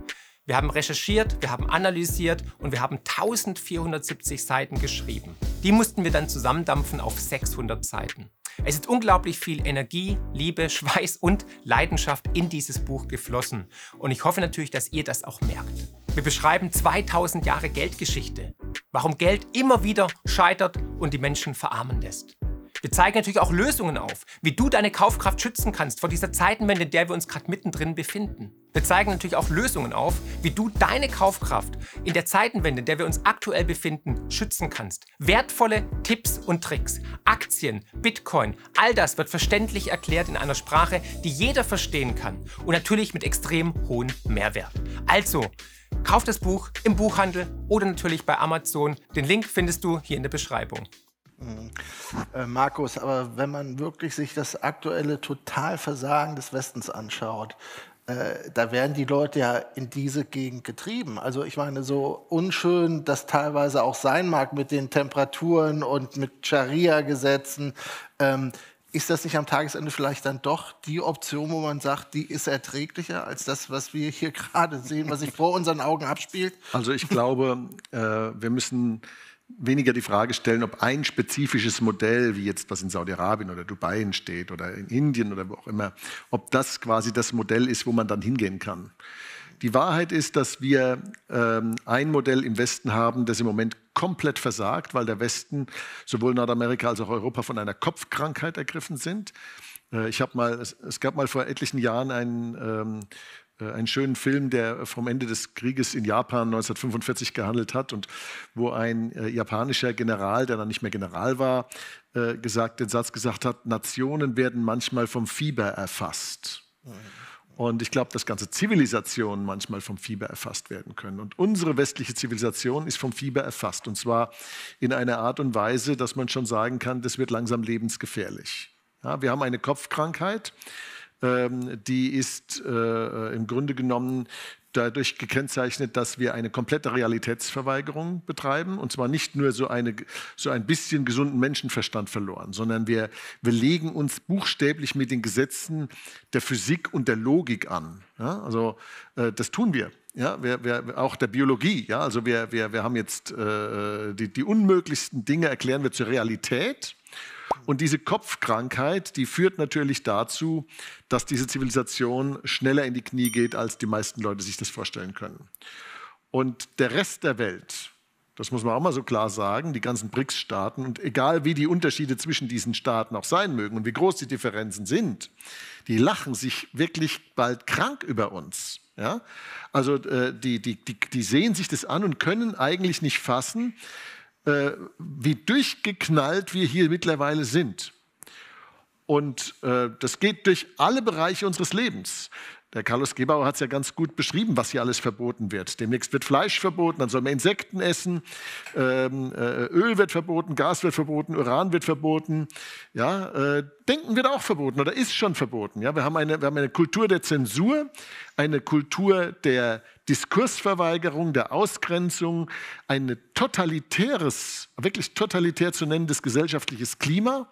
Wir haben recherchiert, wir haben analysiert und wir haben 1470 Seiten geschrieben. Die mussten wir dann zusammendampfen auf 600 Seiten. Es ist unglaublich viel Energie, Liebe, Schweiß und Leidenschaft in dieses Buch geflossen. Und ich hoffe natürlich, dass ihr das auch merkt. Wir beschreiben 2000 Jahre Geldgeschichte, warum Geld immer wieder scheitert und die Menschen verarmen lässt. Wir zeigen natürlich auch Lösungen auf, wie du deine Kaufkraft schützen kannst vor dieser Zeitenwende, in der wir uns gerade mittendrin befinden. Wir zeigen natürlich auch Lösungen auf, wie du deine Kaufkraft in der Zeitenwende, in der wir uns aktuell befinden, schützen kannst. Wertvolle Tipps und Tricks, Aktien, Bitcoin, all das wird verständlich erklärt in einer Sprache, die jeder verstehen kann und natürlich mit extrem hohem Mehrwert. Also, kauf das Buch im Buchhandel oder natürlich bei Amazon. Den Link findest du hier in der Beschreibung. Äh, Markus, aber wenn man wirklich sich das aktuelle Totalversagen des Westens anschaut, äh, da werden die Leute ja in diese Gegend getrieben. Also ich meine, so unschön das teilweise auch sein mag mit den Temperaturen und mit Scharia-Gesetzen, ähm, ist das nicht am Tagesende vielleicht dann doch die Option, wo man sagt, die ist erträglicher als das, was wir hier (laughs) gerade sehen, was sich vor unseren Augen abspielt? Also ich glaube, äh, wir müssen weniger die Frage stellen, ob ein spezifisches Modell, wie jetzt was in Saudi-Arabien oder Dubai entsteht oder in Indien oder wo auch immer, ob das quasi das Modell ist, wo man dann hingehen kann. Die Wahrheit ist, dass wir ähm, ein Modell im Westen haben, das im Moment komplett versagt, weil der Westen, sowohl Nordamerika als auch Europa, von einer Kopfkrankheit ergriffen sind. Äh, ich mal, es, gab mal vor etlichen Jahren einen ähm, äh, einen schönen Film, der vom Ende des Krieges in Japan 1945 gehandelt hat und wo ein äh, japanischer General, der dann nicht mehr General war, äh, gesagt, den Satz gesagt hat, Nationen werden manchmal vom Fieber erfasst. Und ich glaube, dass ganze Zivilisationen manchmal vom Fieber erfasst werden können. Und unsere westliche Zivilisation ist vom Fieber erfasst. Und zwar in einer Art und Weise, dass man schon sagen kann, das wird langsam lebensgefährlich. Ja, wir haben eine Kopfkrankheit, ähm, die ist äh, im Grunde genommen dadurch gekennzeichnet, dass wir eine komplette Realitätsverweigerung betreiben und zwar nicht nur so, eine, so ein bisschen gesunden Menschenverstand verloren, sondern wir, wir legen uns buchstäblich mit den Gesetzen der Physik und der Logik an. Ja, also äh, das tun wir. Ja, wir, wir, auch der Biologie. Ja, also wir, wir, wir haben jetzt äh, die, die unmöglichsten Dinge erklären wir zur Realität und diese Kopfkrankheit, die führt natürlich dazu, dass diese Zivilisation schneller in die Knie geht, als die meisten Leute sich das vorstellen können. Und der Rest der Welt, das muss man auch mal so klar sagen, die ganzen BRICS-Staaten, und egal wie die Unterschiede zwischen diesen Staaten auch sein mögen und wie groß die Differenzen sind, die lachen sich wirklich bald krank über uns. Ja? Also äh, die, die, die, die sehen sich das an und können eigentlich nicht fassen, äh, wie durchgeknallt wir hier mittlerweile sind. Und äh, das geht durch alle Bereiche unseres Lebens. Der Carlos Gebauer hat es ja ganz gut beschrieben, was hier alles verboten wird. Demnächst wird Fleisch verboten, dann soll man Insekten essen, ähm, äh, Öl wird verboten, Gas wird verboten, Uran wird verboten. Ja, äh, Denken wird auch verboten oder ist schon verboten. Ja, wir, haben eine, wir haben eine Kultur der Zensur, eine Kultur der Diskursverweigerung, der Ausgrenzung, ein totalitäres, wirklich totalitär zu nennendes gesellschaftliches Klima.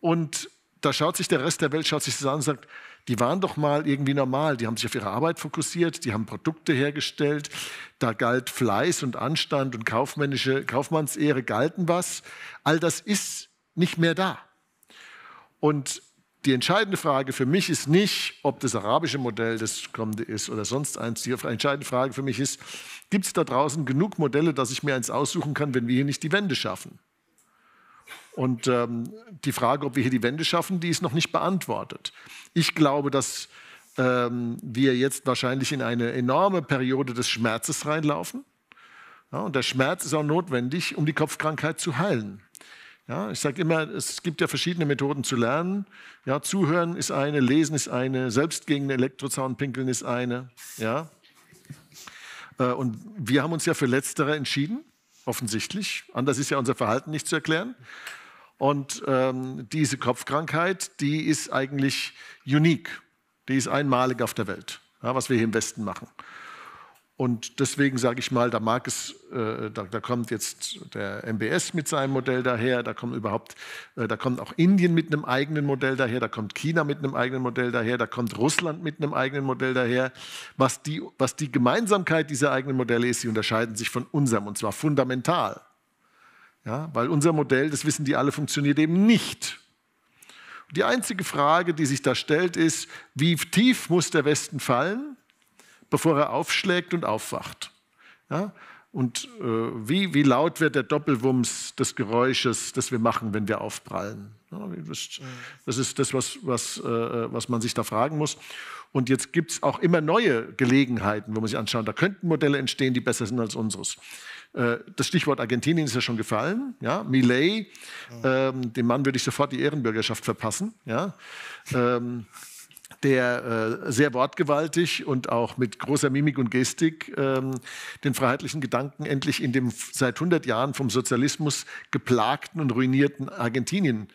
Und da schaut sich der Rest der Welt schaut sich das an und sagt, die waren doch mal irgendwie normal, die haben sich auf ihre Arbeit fokussiert, die haben Produkte hergestellt, da galt Fleiß und Anstand und kaufmännische Kaufmannsehre galten was. All das ist nicht mehr da. Und die entscheidende Frage für mich ist nicht, ob das arabische Modell das kommende ist oder sonst eins. Die entscheidende Frage für mich ist, gibt es da draußen genug Modelle, dass ich mir eins aussuchen kann, wenn wir hier nicht die Wende schaffen? Und ähm, die Frage, ob wir hier die Wende schaffen, die ist noch nicht beantwortet. Ich glaube, dass ähm, wir jetzt wahrscheinlich in eine enorme Periode des Schmerzes reinlaufen. Ja, und der Schmerz ist auch notwendig, um die Kopfkrankheit zu heilen. Ja, ich sage immer, es gibt ja verschiedene Methoden zu lernen. Ja, zuhören ist eine, lesen ist eine, selbst gegen Elektrozaun pinkeln ist eine. Ja. Äh, und wir haben uns ja für Letztere entschieden, offensichtlich. Anders ist ja unser Verhalten nicht zu erklären. Und ähm, diese Kopfkrankheit, die ist eigentlich unique. Die ist einmalig auf der Welt, ja, was wir hier im Westen machen. Und deswegen sage ich mal, da mag es, äh, da, da, kommt jetzt der MBS mit seinem Modell daher, da kommt überhaupt, äh, da kommt auch Indien mit einem eigenen Modell daher, da kommt China mit einem eigenen Modell daher, da kommt Russland mit einem eigenen Modell daher. Was die, was die Gemeinsamkeit dieser eigenen Modelle ist, sie unterscheiden sich von unserem und zwar fundamental. Ja, weil unser Modell, das wissen die alle, funktioniert eben nicht. Die einzige Frage, die sich da stellt, ist, wie tief muss der Westen fallen, bevor er aufschlägt und aufwacht? Ja, Und äh, wie, wie laut wird der Doppelwumms des Geräusches, das wir machen, wenn wir aufprallen? Ja, das, ist das, was, was, äh, was man sich da fragen muss. Und jetzt gibt es auch immer neue Gelegenheiten, wo man sich anschaut, da könnten Modelle entstehen, die besser sind als unseres. Äh, das Stichwort Argentinien ist ja schon gefallen. Ja? Millet, ähm, dem Mann würde ich sofort die Ehrenbürgerschaft verpassen. Ja? Ähm, der äh, sehr wortgewaltig und auch mit großer Mimik und Gestik ähm, den freiheitlichen Gedanken endlich in dem seit 100 Jahren vom Sozialismus geplagten und ruinierten Argentinien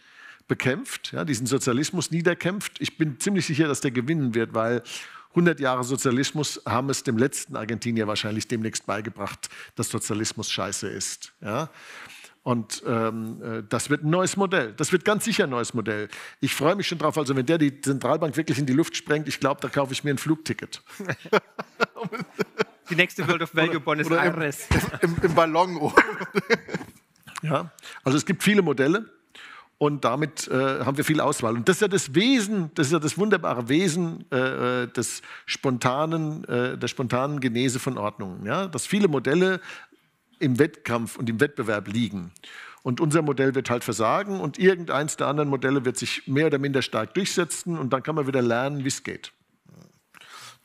bekämpft, ja, diesen Sozialismus niederkämpft. Ich bin ziemlich sicher, dass der gewinnen wird, weil 100 Jahre Sozialismus haben es dem letzten Argentinier wahrscheinlich demnächst beigebracht, dass Sozialismus scheiße ist. Ja? Und ähm, äh, das wird ein neues Modell. Das wird ganz sicher ein neues Modell. Ich freue mich schon drauf. Also wenn der die Zentralbank wirklich in die Luft sprengt, ich glaube, da kaufe ich mir ein Flugticket. (laughs) Die nächste World of Value Buenos Oder im, Aires. im, im Ballon. Ja, also es gibt viele Modelle und damit äh, haben wir viel Auswahl. Und das ist ja das Wesen, das ist ja das wunderbare Wesen äh, äh des spontanen, äh, der spontanen Genese von Ordnungen. Ja? Dass viele Modelle im Wettkampf und im Wettbewerb liegen. Und unser Modell wird halt versagen und irgendeins der anderen Modelle wird sich mehr oder minder stark durchsetzen und dann kann man wieder lernen, wie es geht.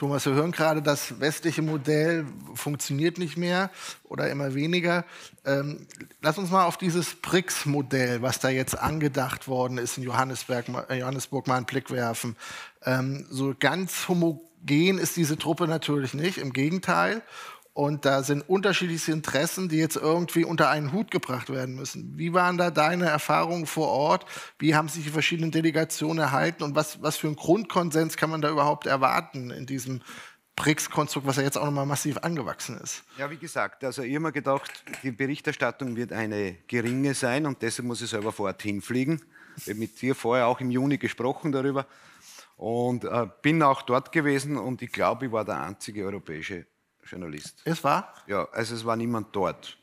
Thomas, wir hören gerade, das westliche Modell funktioniert nicht mehr oder immer weniger. Ähm, lass uns mal auf dieses BRICS-Modell, was da jetzt angedacht worden ist, in Johannesburg, äh, Johannesburg mal einen Blick werfen. Ähm, so ganz homogen ist diese Truppe natürlich nicht, im Gegenteil. Und da sind unterschiedliche Interessen, die jetzt irgendwie unter einen Hut gebracht werden müssen. Wie waren da deine Erfahrungen vor Ort? Wie haben sich die verschiedenen Delegationen erhalten? Und was, was für einen Grundkonsens kann man da überhaupt erwarten in diesem BRICS-Konstrukt, was ja jetzt auch nochmal massiv angewachsen ist? Ja, wie gesagt, also ich habe mir gedacht, die Berichterstattung wird eine geringe sein und deshalb muss ich selber vor Ort hinfliegen. Ich habe mit dir vorher auch im Juni gesprochen darüber und äh, bin auch dort gewesen und ich glaube, ich war der einzige europäische Journalist. Es war? Ja, also es war niemand dort.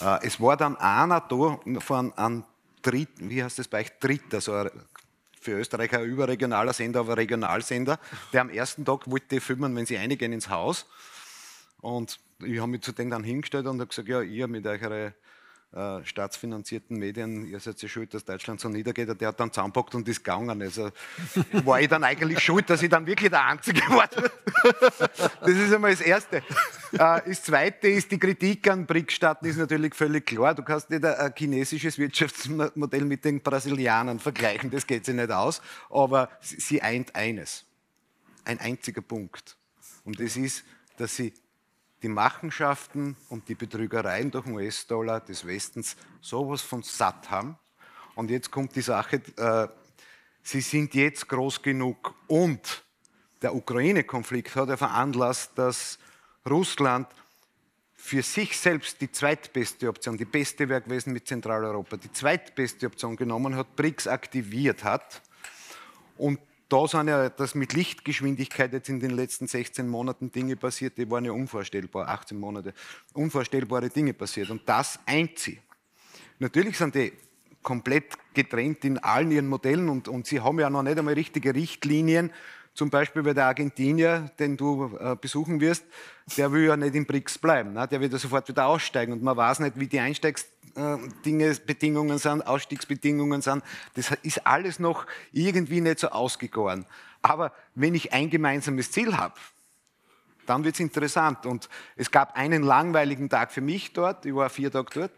Äh, es war dann einer da von einem dritten, wie heißt das bei euch, dritter, so ein, für Österreich ein überregionaler Sender, aber Regionalsender, der am ersten Tag wollte filmen, wenn sie einigen ins Haus. Und ich habe mich zu denen dann hingestellt und habe gesagt, ja, ihr mit eurer äh, staatsfinanzierten Medien, ihr seid ja schuld, dass Deutschland so niedergeht, der hat dann zusammenpackt und ist gegangen. Also war ich dann eigentlich schuld, dass ich dann wirklich der Einzige war. Das ist einmal das Erste. Äh, das Zweite ist, die Kritik an BRIC-Staaten ist natürlich völlig klar. Du kannst nicht ein chinesisches Wirtschaftsmodell mit den Brasilianern vergleichen, das geht sich nicht aus. Aber sie eint eines, ein einziger Punkt. Und das ist, dass sie die Machenschaften und die Betrügereien durch den US-Dollar des Westens sowas von satt haben. Und jetzt kommt die Sache, äh, sie sind jetzt groß genug und der Ukraine-Konflikt hat ja veranlasst, dass Russland für sich selbst die zweitbeste Option, die beste wäre gewesen mit Zentraleuropa, die zweitbeste Option genommen hat, BRICS aktiviert hat und da sind ja das mit Lichtgeschwindigkeit jetzt in den letzten 16 Monaten Dinge passiert, die waren ja unvorstellbar, 18 Monate, unvorstellbare Dinge passiert. Und das eint sie. Natürlich sind die komplett getrennt in allen ihren Modellen und, und sie haben ja noch nicht einmal richtige Richtlinien. Zum Beispiel bei der Argentinier, den du äh, besuchen wirst, der will ja nicht im BRICS bleiben. Ne? Der wird ja sofort wieder aussteigen und man weiß nicht, wie die Einsteigs äh, sind, Ausstiegsbedingungen sind. Das ist alles noch irgendwie nicht so ausgegoren. Aber wenn ich ein gemeinsames Ziel habe, dann wird es interessant. Und es gab einen langweiligen Tag für mich dort, ich war vier Tage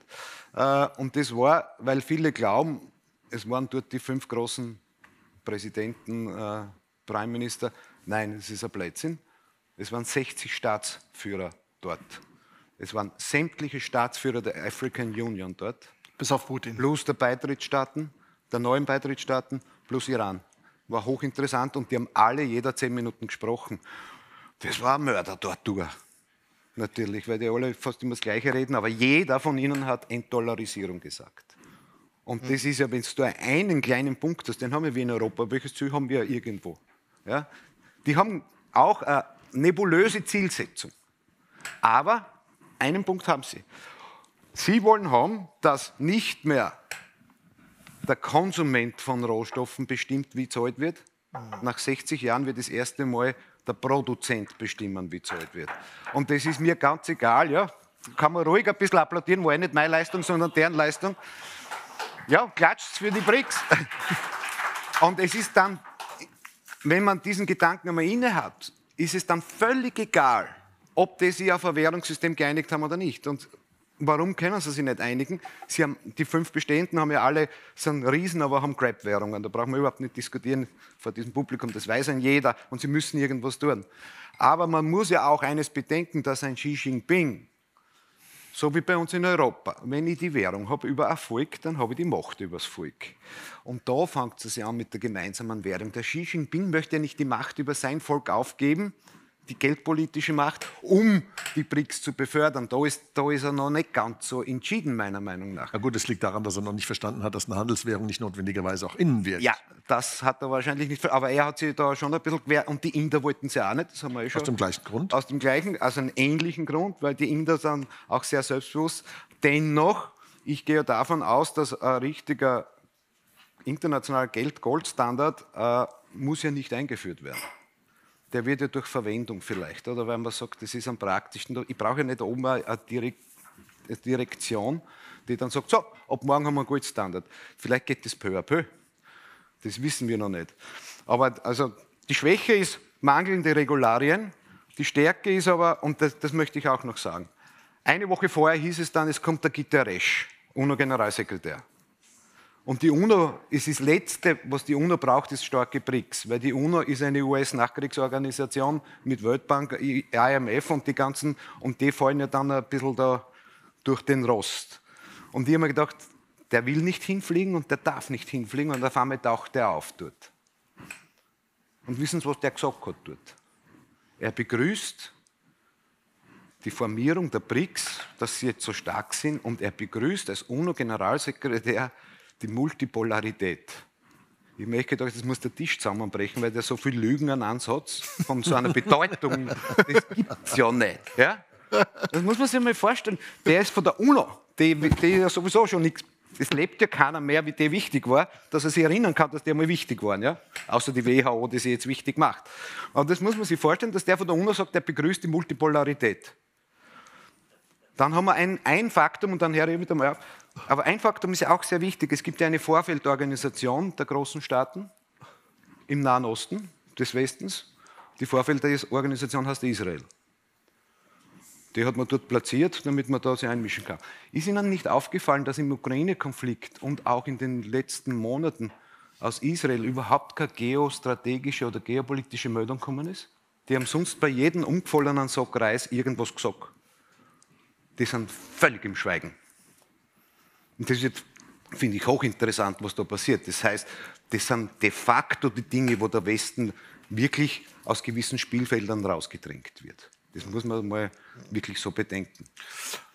dort. Äh, und das war, weil viele glauben, es waren dort die fünf großen Präsidenten, äh, Prime Minister. Nein, es ist ein Blödsinn. Es waren 60 Staatsführer dort. Es waren sämtliche Staatsführer der African Union dort. Bis auf Putin. Plus der Beitrittsstaaten, der neuen Beitrittsstaaten, plus Iran. War hochinteressant und die haben alle jeder zehn Minuten gesprochen. Das war ein Mörder dort durch. Natürlich, weil die alle fast immer das Gleiche reden, aber jeder von ihnen hat Entdollarisierung gesagt. Und das ist ja, wenn du einen kleinen Punkt hast, den haben wir in Europa. Welches Ziel haben wir irgendwo? Ja? Die haben auch eine nebulöse Zielsetzung. Aber einen Punkt haben Sie. Sie wollen haben, dass nicht mehr der Konsument von Rohstoffen bestimmt, wie zahlt wird. Nach 60 Jahren wird das erste Mal der Produzent bestimmen, wie zahlt wird. Und das ist mir ganz egal, ja. kann man ruhig ein bisschen applaudieren, war nicht meine Leistung, sondern deren Leistung. Ja, klatscht für die BRICS. (laughs) Und es ist dann, wenn man diesen Gedanken einmal inne hat, ist es dann völlig egal, ob die sich auf ein Währungssystem geeinigt haben oder nicht. Und warum können sie sich nicht einigen? Sie haben, die fünf bestehenden haben ja alle, sind Riesen, aber haben Crap-Währungen. Da brauchen wir überhaupt nicht diskutieren vor diesem Publikum, das weiß ein jeder und sie müssen irgendwas tun. Aber man muss ja auch eines bedenken, dass ein Xi Jinping so wie bei uns in Europa. Wenn ich die Währung habe über ein Volk, dann habe ich die Macht über das Volk. Und da fängt es an mit der gemeinsamen Währung. Der Xi Jinping möchte ja nicht die Macht über sein Volk aufgeben, die geldpolitische Macht, um die BRICS zu befördern. Da ist, da ist er noch nicht ganz so entschieden, meiner Meinung nach. Na gut, es liegt daran, dass er noch nicht verstanden hat, dass eine Handelswährung nicht notwendigerweise auch innen wirkt. Ja, das hat er wahrscheinlich nicht. Aber er hat sich da schon ein bisschen quer. Und die Inder wollten sie auch nicht. Das haben wir eh schon. Aus dem gleichen Grund? Aus dem gleichen, also einen ähnlichen Grund, weil die Inder sind auch sehr selbstbewusst. Dennoch, ich gehe davon aus, dass ein richtiger internationaler Geld-Gold-Standard äh, muss ja nicht eingeführt werden der wird ja durch Verwendung vielleicht, oder weil man sagt, das ist am praktischen. Ich brauche ja nicht oben eine Direktion, die dann sagt, so, ab morgen haben wir einen Goldstandard. Vielleicht geht das peu à peu. Das wissen wir noch nicht. Aber also, die Schwäche ist mangelnde Regularien. Die Stärke ist aber, und das, das möchte ich auch noch sagen, eine Woche vorher hieß es dann, es kommt der Guterres, UNO-Generalsekretär. Und die UNO ist das Letzte, was die UNO braucht, ist starke BRICS, weil die UNO ist eine US-Nachkriegsorganisation mit Weltbank, IMF und die ganzen, und die fallen ja dann ein bisschen da durch den Rost. Und ich habe mir gedacht, der will nicht hinfliegen und der darf nicht hinfliegen und auf einmal taucht der auf dort. Und wissen Sie, was der gesagt hat dort? Er begrüßt die Formierung der BRICS, dass sie jetzt so stark sind und er begrüßt als UNO-Generalsekretär die Multipolarität. Ich möchte gedacht, das muss der Tisch zusammenbrechen, weil der so viel Lügen an Ansatz von so einer Bedeutung, das gibt es ja nicht. Ja? Das muss man sich mal vorstellen. Der ist von der UNO, die, ja sowieso schon nichts es lebt ja keiner mehr, wie der wichtig war, dass er sich erinnern kann, dass der mal wichtig war. Ja? Außer die WHO, die sich jetzt wichtig macht. Aber das muss man sich vorstellen, dass der von der UNO sagt, der begrüßt die Multipolarität. Dann haben wir ein, ein Faktum, und dann höre ich wieder mal auf, aber ein Faktum ist ja auch sehr wichtig. Es gibt ja eine Vorfeldorganisation der großen Staaten im Nahen Osten des Westens. Die Vorfeldorganisation heißt Israel. Die hat man dort platziert, damit man da sich einmischen kann. Ist Ihnen nicht aufgefallen, dass im Ukraine-Konflikt und auch in den letzten Monaten aus Israel überhaupt keine geostrategische oder geopolitische Meldung gekommen ist? Die haben sonst bei jedem umgefallenen Sack Reis irgendwas gesagt. Die sind völlig im Schweigen. Und das ist finde ich, hochinteressant, was da passiert. Das heißt, das sind de facto die Dinge, wo der Westen wirklich aus gewissen Spielfeldern rausgedrängt wird. Das muss man mal wirklich so bedenken.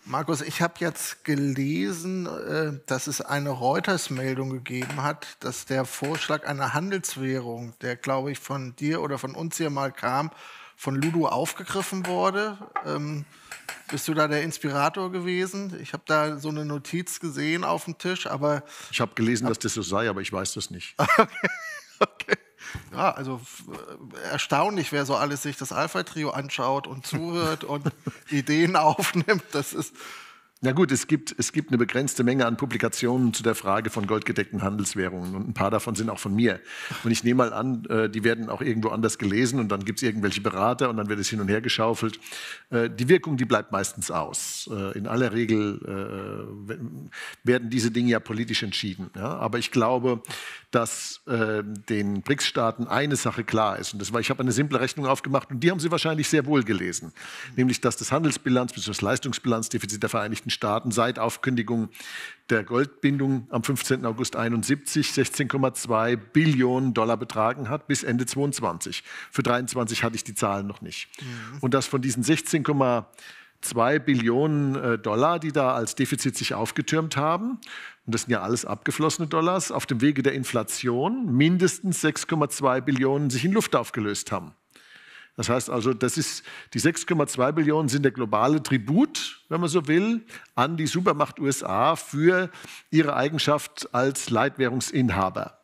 Markus, ich habe jetzt gelesen, äh, dass es eine Reuters-Meldung gegeben hat, dass der Vorschlag einer Handelswährung, der, glaube ich, von dir oder von uns hier mal kam, von Ludo aufgegriffen wurde. Ähm, bist du da der Inspirator gewesen? Ich habe da so eine Notiz gesehen auf dem Tisch, aber. Ich habe gelesen, dass das so sei, aber ich weiß das nicht. (laughs) okay. okay. Ja, also äh, erstaunlich, wer so alles sich das Alpha-Trio anschaut und zuhört und (laughs) Ideen aufnimmt. Das ist na gut, es gibt, es gibt eine begrenzte Menge an Publikationen zu der Frage von goldgedeckten Handelswährungen und ein paar davon sind auch von mir. Und ich nehme mal an, äh, die werden auch irgendwo anders gelesen und dann gibt es irgendwelche Berater und dann wird es hin und her geschaufelt. Äh, die Wirkung, die bleibt meistens aus. Äh, in aller Regel werden diese Dinge ja politisch entschieden. Aber ich glaube, dass den BRICS-Staaten eine Sache klar ist. Und das war, ich habe eine simple Rechnung aufgemacht und die haben Sie wahrscheinlich sehr wohl gelesen. Nämlich, dass das Handelsbilanz bzw. das Leistungsbilanzdefizit der Vereinigten Vereinigten Staaten seit Aufkündigung der Goldbindung am 15. August 71 16,2 Billionen Dollar betragen hat bis Ende 22. Für 23 hatte ich die Zahlen noch nicht. Mhm. Und dass von diesen 16,2 Billionen äh, Dollar, die da als Defizit sich aufgetürmt haben, und das sind ja alles abgeflossene Dollars, auf dem Wege der Inflation mindestens 6,2 Billionen sich in Luft aufgelöst haben. Das heißt also, das ist, die 6,2 Billionen sind der globale Tribut, wenn man so will, an die Supermacht USA für ihre Eigenschaft als Leitwährungsinhaber.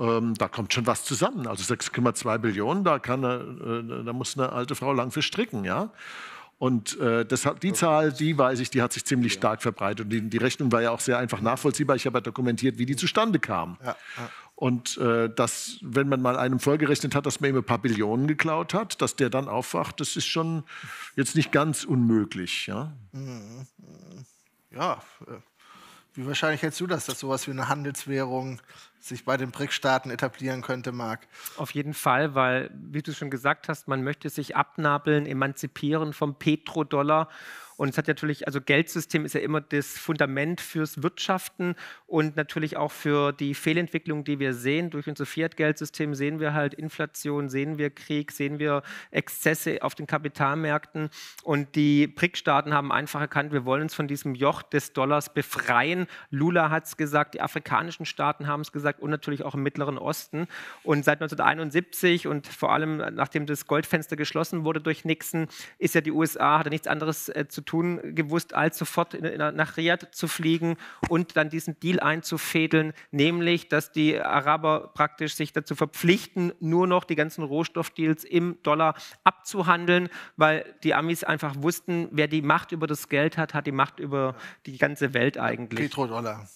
Ähm, da kommt schon was zusammen. Also 6,2 Billionen, da, kann, äh, da muss eine alte Frau lang für stricken. Ja? Und äh, das, die Zahl, die weiß ich, die hat sich ziemlich stark verbreitet. Und die, die Rechnung war ja auch sehr einfach nachvollziehbar. Ich habe ja dokumentiert, wie die zustande kam. Ja, ja. Und äh, dass, wenn man mal einem vorgerechnet hat, dass man ihm ein paar Billionen geklaut hat, dass der dann aufwacht, das ist schon jetzt nicht ganz unmöglich. Ja, ja äh, wie wahrscheinlich hältst du das, dass sowas wie eine Handelswährung sich bei den BRIC-Staaten etablieren könnte, Marc? Auf jeden Fall, weil, wie du schon gesagt hast, man möchte sich abnabeln, emanzipieren vom Petrodollar und es hat natürlich, also Geldsystem ist ja immer das Fundament fürs Wirtschaften und natürlich auch für die Fehlentwicklung, die wir sehen. Durch unser Fiat-Geldsystem sehen wir halt Inflation, sehen wir Krieg, sehen wir Exzesse auf den Kapitalmärkten. Und die BRIC-Staaten haben einfach erkannt, wir wollen uns von diesem Joch des Dollars befreien. Lula hat es gesagt, die afrikanischen Staaten haben es gesagt und natürlich auch im Mittleren Osten. Und seit 1971 und vor allem nachdem das Goldfenster geschlossen wurde durch Nixon, ist ja die USA, hat ja nichts anderes äh, zu tun gewusst, als sofort in, nach Riyadh zu fliegen und dann diesen Deal einzufädeln, nämlich, dass die Araber praktisch sich dazu verpflichten, nur noch die ganzen Rohstoffdeals im Dollar abzuhandeln, weil die Amis einfach wussten, wer die Macht über das Geld hat, hat die Macht über die ganze Welt eigentlich. Petrodollar.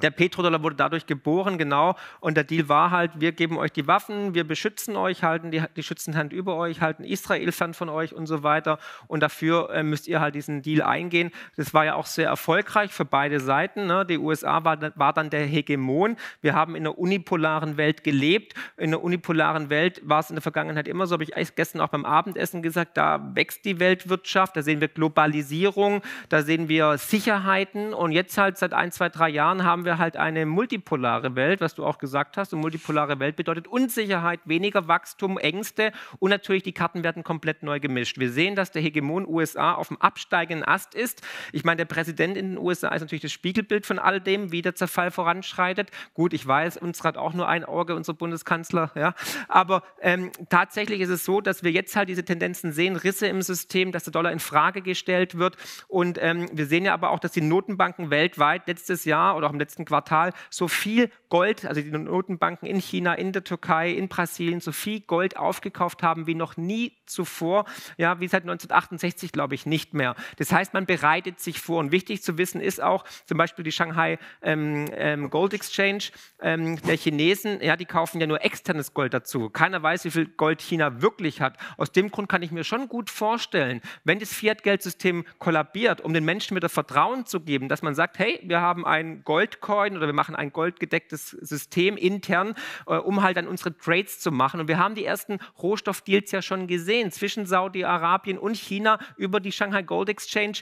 Der Petrodollar wurde dadurch geboren, genau. Und der Deal war halt, wir geben euch die Waffen, wir beschützen euch, halten die, die Schützenhand über euch, halten Israel fern von euch und so weiter. Und dafür äh, müsst ihr halt diesen Deal eingehen. Das war ja auch sehr erfolgreich für beide Seiten. Ne? Die USA war, war dann der Hegemon. Wir haben in einer unipolaren Welt gelebt. In einer unipolaren Welt war es in der Vergangenheit immer so, habe ich gestern auch beim Abendessen gesagt, da wächst die Weltwirtschaft, da sehen wir Globalisierung, da sehen wir Sicherheiten. Und jetzt halt seit ein, zwei, drei Jahren haben haben wir halt eine multipolare Welt, was du auch gesagt hast. Und multipolare Welt bedeutet Unsicherheit, weniger Wachstum, Ängste und natürlich die Karten werden komplett neu gemischt. Wir sehen, dass der Hegemon USA auf dem absteigenden Ast ist. Ich meine, der Präsident in den USA ist natürlich das Spiegelbild von all dem, wie der Zerfall voranschreitet. Gut, ich weiß, uns hat auch nur ein Auge, unser Bundeskanzler. Ja. Aber ähm, tatsächlich ist es so, dass wir jetzt halt diese Tendenzen sehen, Risse im System, dass der Dollar in Frage gestellt wird. Und ähm, wir sehen ja aber auch, dass die Notenbanken weltweit letztes Jahr oder auch im letzten letzten Quartal so viel Gold, also die Notenbanken in China, in der Türkei, in Brasilien, so viel Gold aufgekauft haben wie noch nie zuvor, ja, wie seit 1968, glaube ich, nicht mehr. Das heißt, man bereitet sich vor. Und wichtig zu wissen ist auch zum Beispiel die Shanghai ähm, ähm, Gold Exchange ähm, der Chinesen, ja, die kaufen ja nur externes Gold dazu. Keiner weiß, wie viel Gold China wirklich hat. Aus dem Grund kann ich mir schon gut vorstellen, wenn das Fiat-Geldsystem kollabiert, um den Menschen wieder Vertrauen zu geben, dass man sagt, hey, wir haben ein Gold Bitcoin oder wir machen ein goldgedecktes System intern, äh, um halt dann unsere Trades zu machen. Und wir haben die ersten Rohstoffdeals ja schon gesehen zwischen Saudi-Arabien und China über die Shanghai Gold Exchange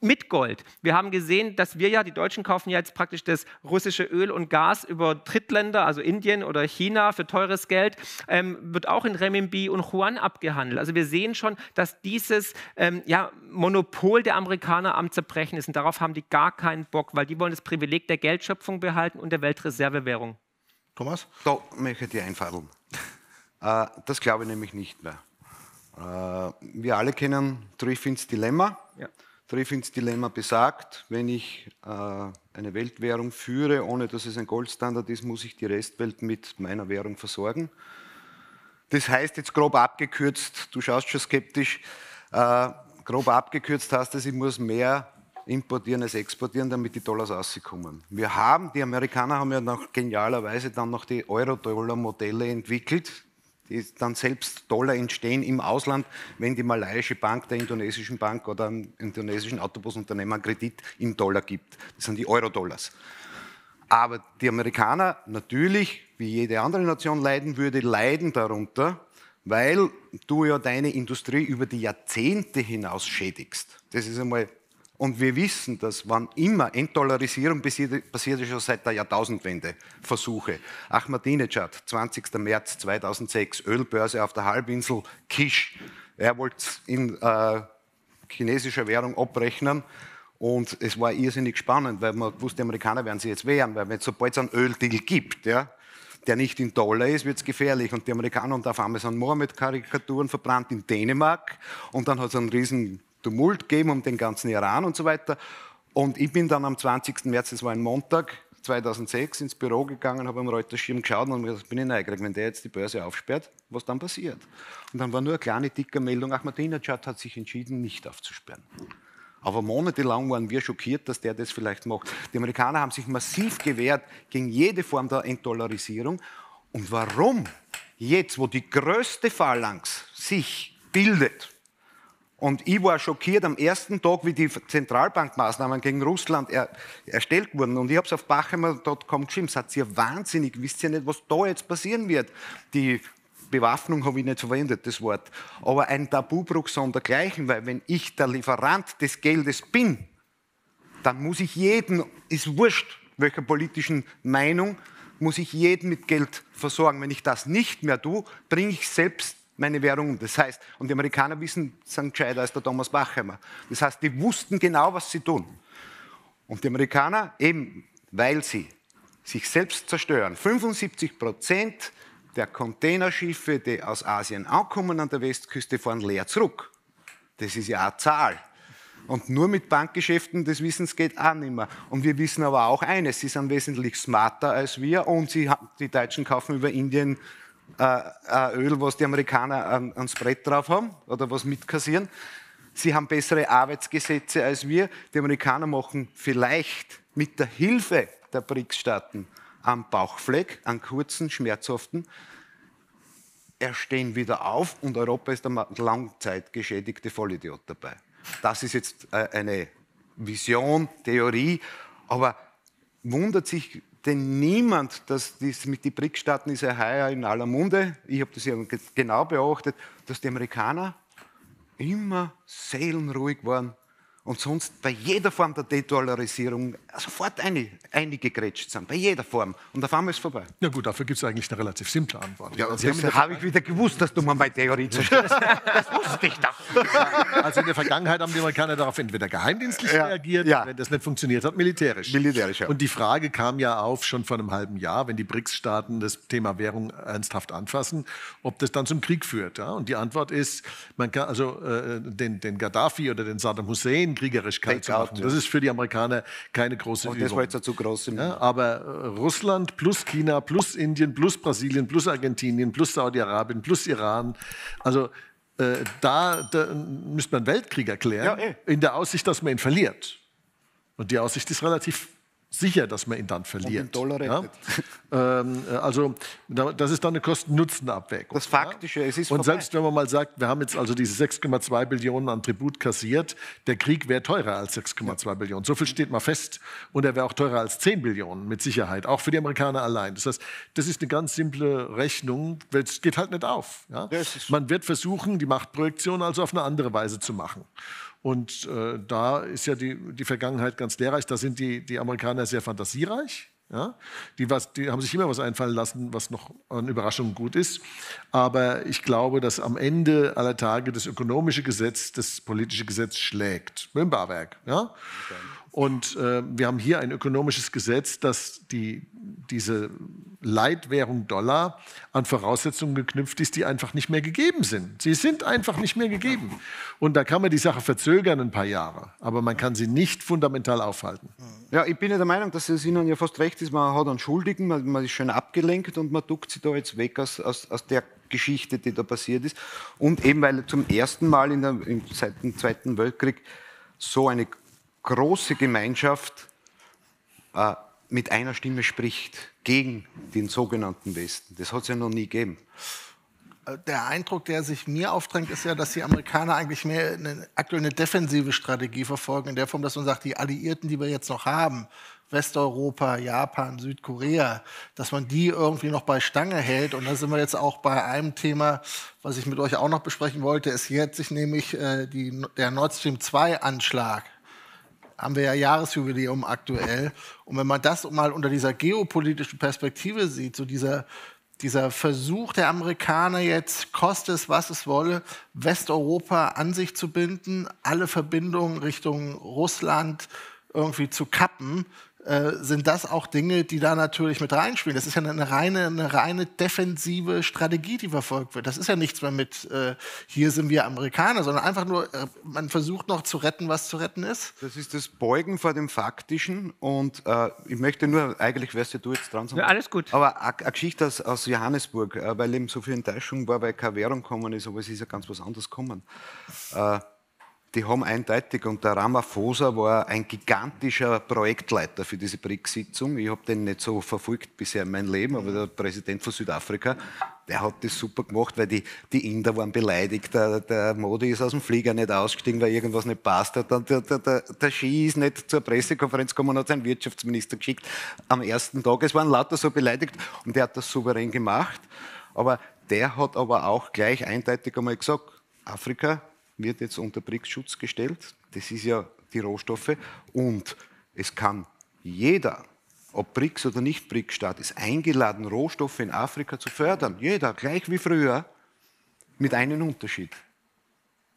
mit Gold. Wir haben gesehen, dass wir ja, die Deutschen kaufen ja jetzt praktisch das russische Öl und Gas über Drittländer, also Indien oder China für teures Geld, ähm, wird auch in Renminbi und Yuan abgehandelt. Also wir sehen schon, dass dieses ähm, ja, Monopol der Amerikaner am Zerbrechen ist und darauf haben die gar keinen Bock, weil die wollen das Privileg der Geldschöpfung behalten und der Weltreservewährung. Thomas? Da möchte ich dir einfadeln. Äh, das glaube ich nämlich nicht mehr. Äh, wir alle kennen Triffins Dilemma. Ja. Triffins Dilemma besagt, wenn ich äh, eine Weltwährung führe, ohne dass es ein Goldstandard ist, muss ich die Restwelt mit meiner Währung versorgen. Das heißt jetzt grob abgekürzt, du schaust schon skeptisch, äh, grob abgekürzt heißt das, ich muss mehr importieren als exportieren, damit die Dollars rauskommen. Wir haben, die Amerikaner haben ja noch genialerweise dann noch die Euro-Dollar-Modelle entwickelt, die dann selbst Dollar entstehen im Ausland, wenn die malaiische Bank der indonesischen Bank oder einem indonesischen Autobusunternehmer Kredit in Dollar gibt. Das sind die Euro-Dollars. Aber die Amerikaner natürlich, wie jede andere Nation leiden würde, leiden darunter, weil du ja deine Industrie über die Jahrzehnte hinaus schädigst. Das ist einmal und wir wissen, dass wann immer Entdollarisierung passiert, passiert schon seit der Jahrtausendwende Versuche. Ahmadinejad, 20. März 2006, Ölbörse auf der Halbinsel Kish. Er wollte in äh, chinesischer Währung abrechnen. Und es war irrsinnig spannend, weil man wusste, die Amerikaner werden sich jetzt wehren, weil es sobald es einen Öldeal gibt, ja, der nicht in Dollar ist, wird es gefährlich. Und die Amerikaner haben auf einmal so Mohammed-Karikaturen verbrannt in Dänemark. Und dann hat es einen riesen Tumult gegeben um den ganzen Iran und so weiter. Und ich bin dann am 20. März, das war ein Montag, 2006 ins Büro gegangen, habe am Reuterschirm geschaut und gesagt, bin ich neugierig, wenn der jetzt die Börse aufsperrt, was dann passiert. Und dann war nur eine kleine, dicke Meldung, Ahmadinejad hat sich entschieden, nicht aufzusperren. Aber monatelang waren wir schockiert, dass der das vielleicht macht. Die Amerikaner haben sich massiv gewehrt gegen jede Form der Entdollarisierung. Und warum jetzt, wo die größte Phalanx sich bildet, und ich war schockiert am ersten Tag, wie die Zentralbankmaßnahmen gegen Russland er, erstellt wurden. Und ich habe es auf bachemer.com geschrieben, sagt ihr wahnsinnig, wisst ihr nicht, was da jetzt passieren wird. Die Bewaffnung habe ich nicht verwendet, das Wort. Aber ein Tabubruch sondergleichen, weil wenn ich der Lieferant des Geldes bin, dann muss ich jeden, ist wurscht, welcher politischen Meinung, muss ich jeden mit Geld versorgen. Wenn ich das nicht mehr tue, bringe ich selbst meine Währung um. Das heißt, und die Amerikaner wissen, sind gescheiter als der Thomas Bachheimer. Das heißt, die wussten genau, was sie tun. Und die Amerikaner, eben weil sie sich selbst zerstören, 75 Prozent der Containerschiffe, die aus Asien ankommen an der Westküste, fahren leer zurück. Das ist ja eine Zahl. Und nur mit Bankgeschäften, das Wissen geht auch nicht mehr. Und wir wissen aber auch eines, sie sind wesentlich smarter als wir und sie, die Deutschen kaufen über Indien äh, Öl, was die Amerikaner an, ans Brett drauf haben oder was mitkassieren. Sie haben bessere Arbeitsgesetze als wir. Die Amerikaner machen vielleicht mit der Hilfe der BRICS-Staaten am Bauchfleck, an kurzen, schmerzhaften, erstehen wieder auf und Europa ist der langzeitgeschädigte Vollidiot dabei. Das ist jetzt äh, eine Vision, Theorie, aber wundert sich denn niemand, dass das mit den BRICS-Staaten ist ja heuer in aller Munde, ich habe das ja genau beobachtet, dass die Amerikaner immer seelenruhig waren und sonst bei jeder Form der Dedollarisierung sofort eine, eingegrätscht sind, bei jeder Form. Und auf einmal ist es vorbei. Na gut, dafür gibt es eigentlich eine relativ simple Antwort. Ja, also das habe ich wieder gewusst, dass du mal meine Theorie zerstörst. das wusste ich doch. Also in der Vergangenheit haben die Amerikaner darauf entweder geheimdienstlich Ja, reagiert, ja. wenn das nicht funktioniert hat, militärisch. Militärisch, ja. Und die Frage kam ja auf schon vor einem halben Jahr, wenn die BRICS-Staaten das Thema Währung ernsthaft anfassen, ob das dann zum Krieg führt. Ja? Und die Antwort ist, man kann also äh, den, den Gaddafi oder den Saddam Hussein kriegerisch kalt zu Take out, machen. ja. Das ist für die Amerikaner keine große Und das Übung. war jetzt zu groß. Ja, aber äh, Russland plus China plus Indien plus Brasilien plus Argentinien plus Saudi-Arabien plus Iran, also äh, da, da müsste man Weltkrieg erklären, Ja, eh. in der Aussicht, dass man ihn verliert. Und die Aussicht ist relativ sicher, dass man ihn dann verliert. Ja? (laughs) Ähm, äh, also da- das ist dann eine Kosten-Nutzen-Abwägung. Das Faktische, es ist Und vorbei. selbst wenn man mal sagt, wir haben jetzt also diese 6,2 Billionen an Tribut kassiert, der Krieg wäre teurer als 6,2 Billionen. So viel steht mal fest. Und er wäre auch teurer als 10 Billionen, mit Sicherheit. Auch für die Amerikaner allein. Das heißt, das ist eine ganz simple Rechnung. weil Es geht halt nicht auf. Ja? Man wird versuchen, die Machtprojektion also auf eine andere Weise zu machen. Und äh, da ist ja die, die Vergangenheit ganz lehrreich. Da sind die, die Amerikaner sehr fantasiereich. Ja? Die, was, die haben sich immer was einfallen lassen, was noch an Überraschungen gut ist. Aber ich glaube, dass am Ende aller Tage das ökonomische Gesetz das politische Gesetz schlägt. Mit dem Barwerk. Ja? Und äh, wir haben hier ein ökonomisches Gesetz, das die, diese Leitwährung Dollar an Voraussetzungen geknüpft ist, die einfach nicht mehr gegeben sind. Sie sind einfach nicht mehr gegeben. Und da kann man die Sache verzögern ein paar Jahre, aber man kann sie nicht fundamental aufhalten. Ja, ich bin ja der Meinung, dass es Ihnen ja fast recht ist. Man hat einen Schuldigen, man, man ist schön abgelenkt und man duckt sich da jetzt weg aus, aus, aus der Geschichte, die da passiert ist. Und eben, weil zum ersten Mal in der, seit dem Zweiten Weltkrieg so eine große Gemeinschaft äh, mit einer Stimme spricht gegen den sogenannten Westen. Das hat es ja noch nie gegeben. Der Eindruck, der sich mir aufdrängt, ist ja, dass die Amerikaner eigentlich mehr eine, aktuell eine defensive Strategie verfolgen, in der Form, dass man sagt, die Alliierten, die wir jetzt noch haben, Westeuropa, Japan, Südkorea, dass man die irgendwie noch bei Stange hält. Und da sind wir jetzt auch bei einem Thema, was ich mit euch auch noch besprechen wollte. Es jährt sich nämlich äh, die, der Nord Stream 2 Anschlag haben wir ja Jahresjubiläum aktuell. Und wenn man das mal unter dieser geopolitischen Perspektive sieht, so dieser, dieser Versuch der Amerikaner jetzt, koste es, was es wolle, Westeuropa an sich zu binden, alle Verbindungen Richtung Russland irgendwie zu kappen, äh, sind das auch Dinge, die da natürlich mit reinspielen. Das ist ja eine reine, eine reine defensive Strategie, die verfolgt wird. Das ist ja nichts mehr mit, äh, hier sind wir Amerikaner, sondern einfach nur, äh, man versucht noch zu retten, was zu retten ist. Das ist das Beugen vor dem Faktischen und äh, ich möchte nur, eigentlich wärst ja du jetzt dran. Ja, alles gut. Aber eine Geschichte aus, aus Johannesburg, äh, weil eben so viel Enttäuschung war, weil keine Währung gekommen ist, aber es ist ja ganz was anderes gekommen. Die haben eindeutig, und der Ramaphosa war ein gigantischer Projektleiter für diese BRICS-Sitzung. Ich habe den nicht so verfolgt bisher in meinem Leben, aber der Präsident von Südafrika, der hat das super gemacht, weil die, die Inder waren beleidigt. Der, der Modi ist aus dem Flieger nicht ausgestiegen, weil irgendwas nicht passt. Der, der, der, der Xi ist nicht zur Pressekonferenz gekommen und hat seinen Wirtschaftsminister geschickt am ersten Tag. Es waren lauter so beleidigt und der hat das souverän gemacht. Aber der hat aber auch gleich eindeutig einmal gesagt, Afrika wird jetzt unter BRICS-Schutz gestellt. Das ist ja die Rohstoffe. Und es kann jeder, ob BRICS oder nicht BRICS-Staat, ist eingeladen, Rohstoffe in Afrika zu fördern. Jeder, gleich wie früher, mit einem Unterschied.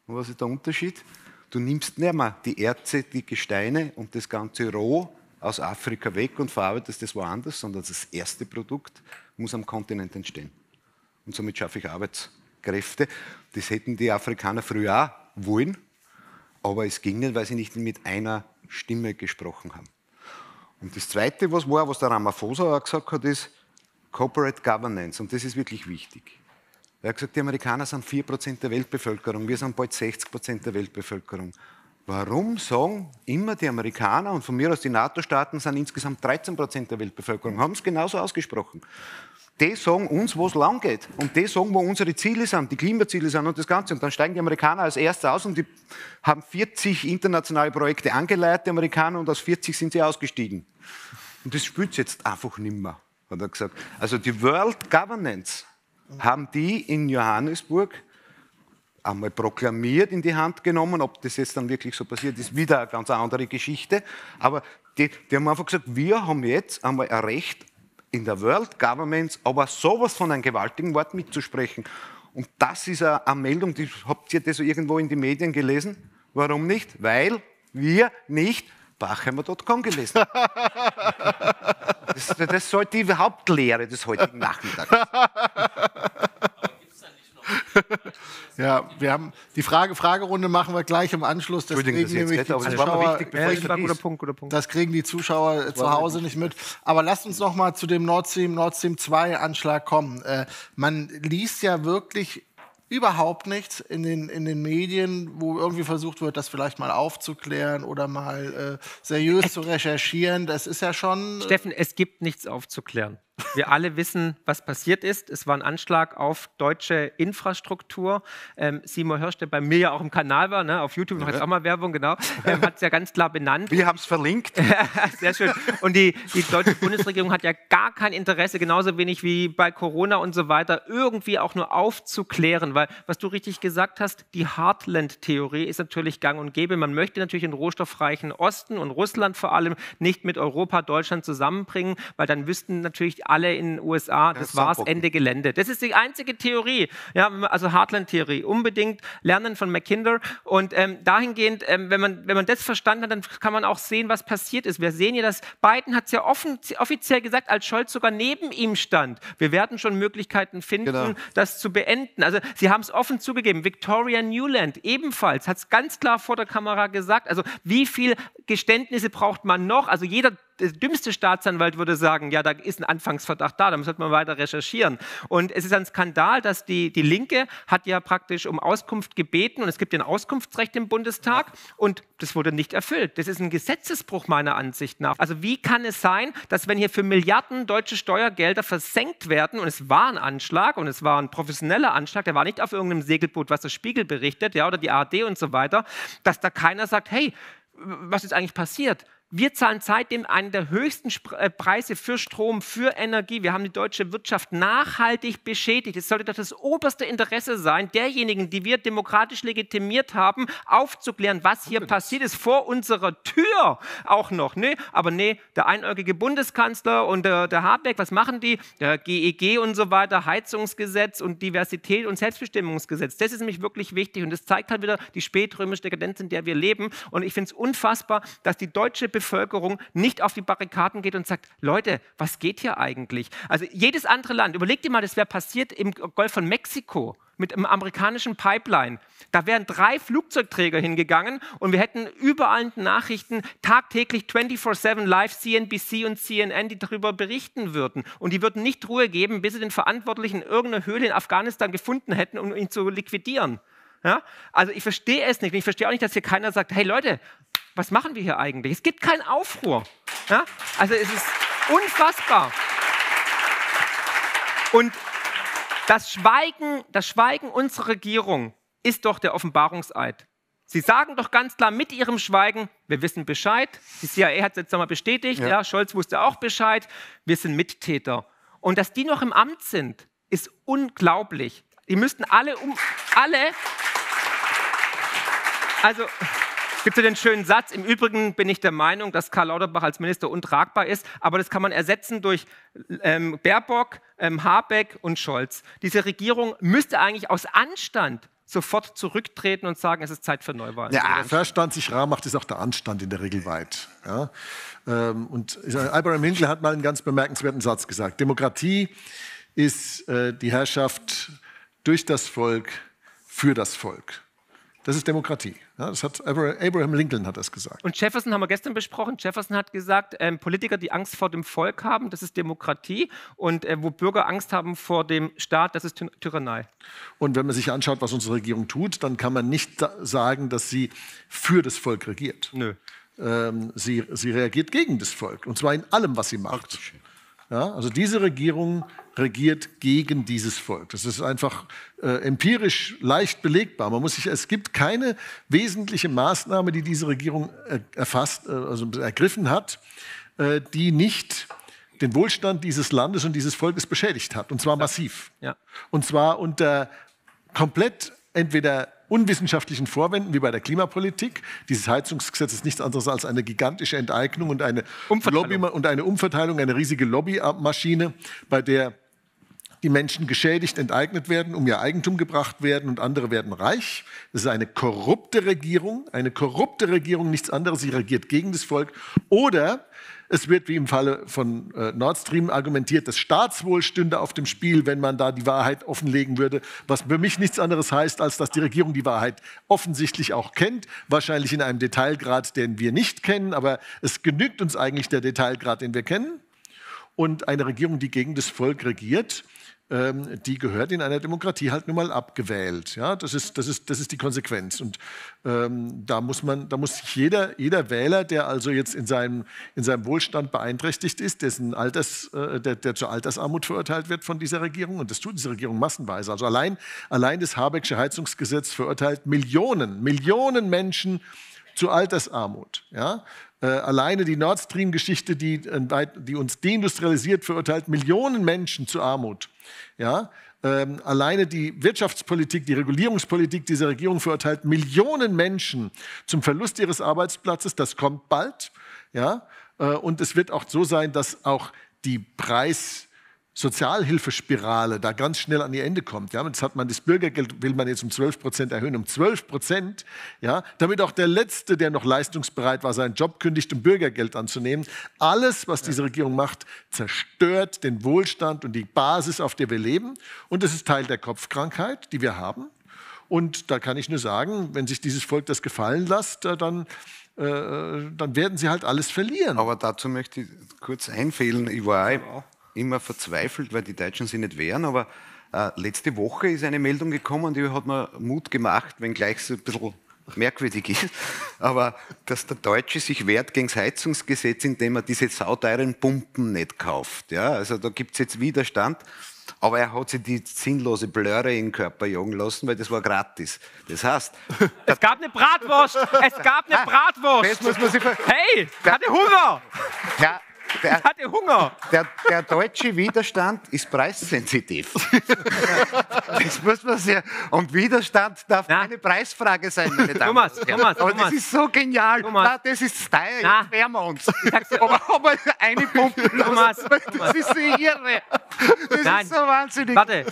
Und was ist der Unterschied? Du nimmst nicht mehr die Erze, die Gesteine und das ganze Roh aus Afrika weg und verarbeitest das woanders, sondern das erste Produkt muss am Kontinent entstehen. Und somit schaffe ich Arbeits Kräfte. Das hätten die Afrikaner früher auch wollen, aber es ging nicht, weil sie nicht mit einer Stimme gesprochen haben. Und das Zweite, was war, was der Ramaphosa auch gesagt hat, ist Corporate Governance. Und das ist wirklich wichtig. Er hat gesagt, die Amerikaner sind 4% der Weltbevölkerung, wir sind bald 60% der Weltbevölkerung. Warum sagen immer die Amerikaner und von mir aus die NATO-Staaten sind insgesamt 13% der Weltbevölkerung? Haben es genauso ausgesprochen die sagen uns, wo es lang geht. Und die sagen, wo unsere Ziele sind, die Klimaziele sind und das Ganze. Und dann steigen die Amerikaner als Erster aus und die haben 40 internationale Projekte angeleitet, die Amerikaner, und aus 40 sind sie ausgestiegen. Und das spürt jetzt einfach nimmer, hat er gesagt. Also die World Governance haben die in Johannesburg einmal proklamiert in die Hand genommen. Ob das jetzt dann wirklich so passiert, ist wieder eine ganz andere Geschichte. Aber die, die haben einfach gesagt, wir haben jetzt einmal ein Recht in der World Government aber sowas von einem gewaltigen Wort mitzusprechen. Und das ist eine, Meldung, die, habt ihr das irgendwo in den Medien gelesen? Warum nicht? Weil wir nicht Bachheimer.com gelesen haben. Das, das sollte die Hauptlehre des heutigen Nachmittags. (laughs) Ja, wir haben die Frage Fragerunde machen wir gleich im Anschluss. Das kriegen das nämlich die Zuschauer, wichtig, ja, guter Punkt, guter Punkt. Das kriegen die Zuschauer zu Hause nicht mit. Aber lasst uns noch mal zu dem Nord Stream Nord Stream 2 Anschlag kommen. Äh, man liest ja wirklich überhaupt nichts in den, in den Medien, wo irgendwie versucht wird, das vielleicht mal aufzuklären oder mal äh, seriös zu recherchieren. Das ist ja schon. Steffen, es gibt nichts aufzuklären. Wir alle wissen, was passiert ist. Es war ein Anschlag auf deutsche Infrastruktur. Ähm, Simon Hirsch, der bei mir ja auch im Kanal war, ne, auf YouTube, noch jetzt auch mal Werbung, genau, ähm, hat es ja ganz klar benannt. Wir haben es verlinkt. (laughs) Sehr schön. Und die, die deutsche Bundesregierung hat ja gar kein Interesse, genauso wenig wie bei Corona und so weiter, irgendwie auch nur aufzuklären. Weil, was du richtig gesagt hast, die Heartland-Theorie ist natürlich gang und gäbe. Man möchte natürlich den rohstoffreichen Osten und Russland vor allem nicht mit Europa, Deutschland zusammenbringen, weil dann wüssten natürlich alle in den USA, das, das war's, Ende Gelände. Das ist die einzige Theorie, ja, also Heartland-Theorie. Unbedingt lernen von Mackinder. Und ähm, dahingehend, ähm, wenn, man, wenn man das verstanden hat, dann kann man auch sehen, was passiert ist. Wir sehen ja, dass Biden hat es ja offen, offiziell gesagt, als Scholz sogar neben ihm stand. Wir werden schon Möglichkeiten finden, genau. das zu beenden. Also sie haben es offen zugegeben. Victoria Newland ebenfalls hat es ganz klar vor der Kamera gesagt. Also wie viel Geständnisse braucht man noch? Also jeder der dümmste Staatsanwalt würde sagen, ja, da ist ein Anfangsverdacht da, da sollte man weiter recherchieren. Und es ist ein Skandal, dass die, die Linke hat ja praktisch um Auskunft gebeten und es gibt ein Auskunftsrecht im Bundestag und das wurde nicht erfüllt. Das ist ein Gesetzesbruch meiner Ansicht nach. Also wie kann es sein, dass wenn hier für Milliarden deutsche Steuergelder versenkt werden und es war ein Anschlag und es war ein professioneller Anschlag, der war nicht auf irgendeinem Segelboot, was der Spiegel berichtet, ja, oder die ARD und so weiter, dass da keiner sagt, hey, was ist eigentlich passiert? Wir zahlen seitdem einen der höchsten äh, Preise für Strom, für Energie. Wir haben die deutsche Wirtschaft nachhaltig beschädigt. Es sollte doch das oberste Interesse sein, derjenigen, die wir demokratisch legitimiert haben, aufzuklären, was hier passiert ist, vor unserer Tür auch noch. Nee, aber nee, der einäugige Bundeskanzler und der, der Habeck, was machen die? Der GEG e und so weiter, Heizungsgesetz und Diversität und Selbstbestimmungsgesetz. Das ist nämlich wirklich wichtig und das zeigt halt wieder die spätrömische Dekadenz, in der wir leben. Und ich finde es unfassbar, dass die deutsche Bevölkerung nicht auf die Barrikaden geht und sagt, Leute, was geht hier eigentlich? Also jedes andere Land, überlegt dir mal, das wäre passiert im Golf von Mexiko mit einem amerikanischen Pipeline. Da wären drei Flugzeugträger hingegangen und wir hätten überall Nachrichten tagtäglich 24-7 live CNBC und CNN, die darüber berichten würden. Und die würden nicht Ruhe geben, bis sie den Verantwortlichen in irgendeiner Höhle in Afghanistan gefunden hätten, um ihn zu liquidieren. Ja? Also ich verstehe es nicht. Und ich verstehe auch nicht, dass hier keiner sagt, hey Leute, was machen wir hier eigentlich? Es gibt keinen Aufruhr. Ja? Also es ist unfassbar. Und das Schweigen, das Schweigen unserer Regierung ist doch der Offenbarungseid. Sie sagen doch ganz klar mit ihrem Schweigen, wir wissen Bescheid. Die CIA hat es jetzt einmal bestätigt, ja. ja, Scholz wusste auch Bescheid, wir sind Mittäter. Und dass die noch im Amt sind, ist unglaublich. Die müssten alle um alle also es gibt so den schönen Satz, im Übrigen bin ich der Meinung, dass Karl Lauterbach als Minister untragbar ist, aber das kann man ersetzen durch ähm, Baerbock, ähm, Habeck und Scholz. Diese Regierung müsste eigentlich aus Anstand sofort zurücktreten und sagen, es ist Zeit für Neuwahlen. Ja, Verstand sich rar macht, ist auch der Anstand in der Regel weit. Ja? Ähm, und Abraham Hindle hat mal einen ganz bemerkenswerten Satz gesagt. Demokratie ist äh, die Herrschaft durch das Volk, für das Volk. Das ist Demokratie. Ja, das hat Abraham Lincoln hat das gesagt. Und Jefferson haben wir gestern besprochen. Jefferson hat gesagt, ähm, Politiker, die Angst vor dem Volk haben, das ist Demokratie. Und äh, wo Bürger Angst haben vor dem Staat, das ist Ty Tyrannei. Und wenn man sich anschaut, was unsere Regierung tut, dann kann man nicht sagen, dass sie für das Volk regiert. Nö. Ähm, sie, sie reagiert gegen das Volk. Und zwar in allem, was sie macht. Ja, also diese Regierung regiert gegen dieses Volk. Das ist einfach äh, empirisch leicht belegbar. Man muss sich, es gibt keine wesentliche Maßnahme, die diese Regierung äh, erfasst, äh, also ergriffen hat, äh, die nicht den Wohlstand dieses Landes und dieses Volkes beschädigt hat. Und zwar massiv. Ja. Und zwar unter komplett entweder unwissenschaftlichen Vorwänden wie bei der Klimapolitik. Dieses Heizungsgesetz ist nichts anderes als eine gigantische Enteignung und eine, Lobby und eine Umverteilung, eine riesige Lobbymaschine, bei der die Menschen geschädigt, enteignet werden, um ihr Eigentum gebracht werden und andere werden reich. Das ist eine korrupte Regierung, eine korrupte Regierung, nichts anderes. Sie regiert gegen das Volk. Oder es wird wie im Falle von äh, Nord Stream argumentiert, das Staatswohl stünde auf dem Spiel, wenn man da die Wahrheit offenlegen würde, was für mich nichts anderes heißt, als dass die Regierung die Wahrheit offensichtlich auch kennt, wahrscheinlich in einem Detailgrad, den wir nicht kennen, aber es genügt uns eigentlich der Detailgrad, den wir kennen. Und eine Regierung, die gegen das Volk regiert, ähm, die gehört in einer Demokratie halt nun mal abgewählt. Ja, das ist, das ist, das ist die Konsequenz. Und ähm, da muss man, da muss sich jeder, jeder Wähler, der also jetzt in seinem, in seinem Wohlstand beeinträchtigt ist, dessen Alters, äh, der, der zur Altersarmut verurteilt wird von dieser Regierung, und das tut diese Regierung massenweise. Also allein, allein das Habecksche Heizungsgesetz verurteilt Millionen, Millionen Menschen zur Altersarmut. Ja? Äh, alleine die Nord Stream-Geschichte, die, äh, die, uns deindustrialisiert, verurteilt Millionen Menschen zur Armut. Ja? Ähm, alleine die Wirtschaftspolitik, die Regulierungspolitik dieser Regierung verurteilt Millionen Menschen zum Verlust ihres Arbeitsplatzes. Das kommt bald. Ja? Äh, und es wird auch so sein, dass auch die Preis Sozialhilfespirale da ganz schnell an ihr Ende kommt. Ja, jetzt hat man das Bürgergeld, will man jetzt um 12 Prozent erhöhen, um 12 Prozent, ja, damit auch der Letzte, der noch leistungsbereit war, seinen Job kündigt, um Bürgergeld anzunehmen. Alles, was diese Regierung macht, zerstört den Wohlstand und die Basis, auf der wir leben. Und es ist Teil der Kopfkrankheit, die wir haben. Und da kann ich nur sagen, wenn sich dieses Volk das gefallen lässt, äh, dann äh, dann werden sie halt alles verlieren. Aber dazu möchte ich kurz einfehlen. Ich war immer verzweifelt, weil die Deutschen sich nicht wehren, aber äh, letzte Woche ist eine Meldung gekommen, die hat mir Mut gemacht, wenngleich es ein bisschen merkwürdig ist, (laughs) aber dass der Deutsche sich wehrt gegen das Heizungsgesetz, indem er diese sauteuren Pumpen nicht kauft. Ja, also da gibt es jetzt Widerstand. Aber er hat sich die sinnlose Blöre in den Körper jagen lassen, weil das war gratis. Das heißt... (laughs) Es gab eine Bratwurst! Es gab eine (laughs) Bratwurst! Das muss man sich hey, hatte Hunger! Ja, der, ich hatte Hunger. Der, der, deutsche Widerstand ist preissensitiv. (laughs) das muss man sehr. Und Widerstand darf Na. keine Preisfrage sein, meine Damen Thomas, Thomas, Thomas. das ist so genial. Thomas. Na, das ist Style. Na. Jetzt wehren wir uns. Aber, aber eine Pumpe. Thomas, (laughs) das ist so irre. Das Nein. ist so wahnsinnig. Warte,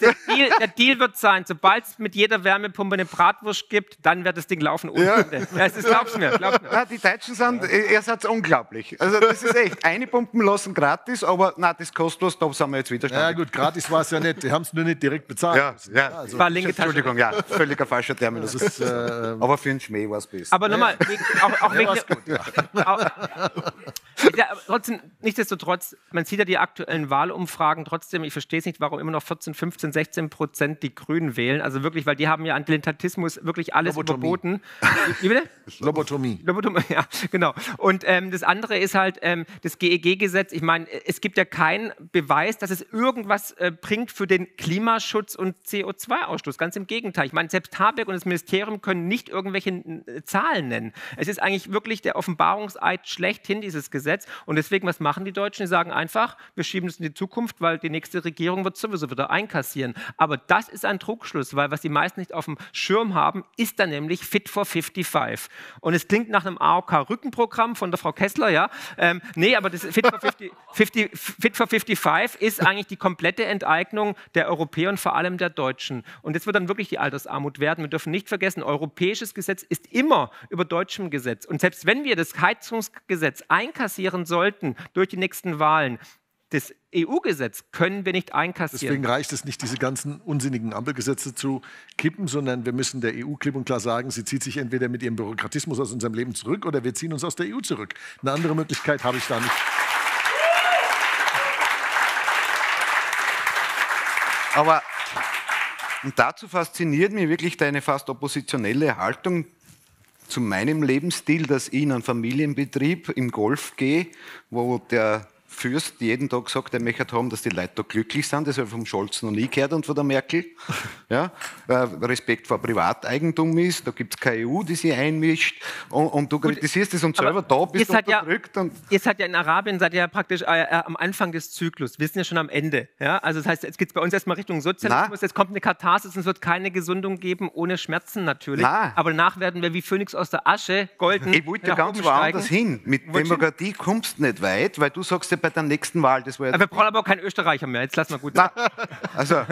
der, Deal, der Deal wird sein, sobald es mit jeder Wärmepumpe eine Bratwurst gibt, dann wird das Ding laufen ohne Ja. Ende. Ja, das glaub's mir, glaub's mir. Na, die Deutschen sind, ihr seid unglaublich. Also das ist echt, eine Pumpen lassen gratis, aber nein, das kostenlos, da sind wir jetzt wieder Ja gut, gratis war es ja nicht. Die haben es nur nicht direkt bezahlt. Ja, ja. also, War linke Tasche. Entschuldigung, ja, völliger falscher Terminus. das ist, äh, aber für einen Schmäh war es besser. Aber nochmal, auch, auch wegen auch, ja, trotzdem, nichtsdestotrotz, man sieht ja die aktuellen Wahlumfragen trotzdem, ich verstehe es nicht, warum immer noch 14, 15, 16 Prozent die Grünen wählen. Also wirklich, weil die haben ja an Dilettantismus wirklich alles Lobotomie. überboten. Wie bitte? Lobotomie. Lobotomie, (laughs) ja, genau. Und ähm, das andere ist halt ähm, das GEG-Gesetz. Ich meine, es gibt ja keinen Beweis, dass es irgendwas äh, bringt für den Klimaschutz und CO2-Ausstoß. Ganz im Gegenteil. Ich meine, selbst Habeck und das Ministerium können nicht irgendwelche Zahlen nennen. Es ist eigentlich wirklich der Offenbarungseid schlechthin, dieses Gesetz. Und deswegen, was machen die Deutschen? Die sagen einfach, wir schieben es in die Zukunft, weil die nächste Regierung wird sowieso wieder einkassieren. Aber das ist ein Trugschluss, weil was die meisten nicht auf dem Schirm haben, ist dann nämlich Fit for 55. Und es klingt nach einem AOK-Rückenprogramm von der Frau Kessler, ja. Ähm, nee, aber das Fit for, 50, 50, Fit for 55 ist eigentlich die komplette Enteignung der Europäer und vor allem der Deutschen. Und das wird dann wirklich die Altersarmut werden. Wir dürfen nicht vergessen, europäisches Gesetz ist immer über deutschem Gesetz. Und selbst wenn wir das Heizungsgesetz einkassieren sollten durch die nächsten Wahlen, das EU-Gesetz können wir nicht einkassieren. Deswegen reicht es nicht, diese ganzen unsinnigen Ampelgesetze zu kippen, sondern wir müssen der EU klipp und klar sagen, sie zieht sich entweder mit ihrem Bürokratismus aus unserem Leben zurück oder wir ziehen uns aus der EU zurück. Eine andere Möglichkeit habe ich da nicht. Aber und dazu fasziniert mich wirklich deine fast oppositionelle Haltung zu meinem Lebensstil, dass ich in einen Familienbetrieb im Golf gehe, wo der Fürst jeden Tag sagt, er möchte haben, dass die Leute da glücklich sind. Das habe ich vom Scholz noch nie gehört und von der Merkel. (laughs) Ja, äh, Respekt vor Privateigentum ist, da gibt es keine EU, die sich einmischt. Und, und du kritisierst es und selber da bist ihr seid ja- unterdrückt. und Ihr seid ja in Arabien, seid ihr ja praktisch äh, äh, am Anfang des Zyklus. Wir sind ja schon am Ende. Ja? Also das heißt, jetzt geht es bei uns erstmal Richtung Sozialismus. Na. Jetzt kommt eine Katharsis und es wird keine Gesundung geben, ohne Schmerzen natürlich. Na. Aber danach werden wir wie Phönix aus der Asche golden. Ich wollte ganz woanders hin. Mit Demokratie kommst du nicht weit, weil du sagst ja bei der nächsten Wahl, das war ja wir brauchen aber auch keinen Österreicher mehr. Jetzt lassen wir gut. Na, also,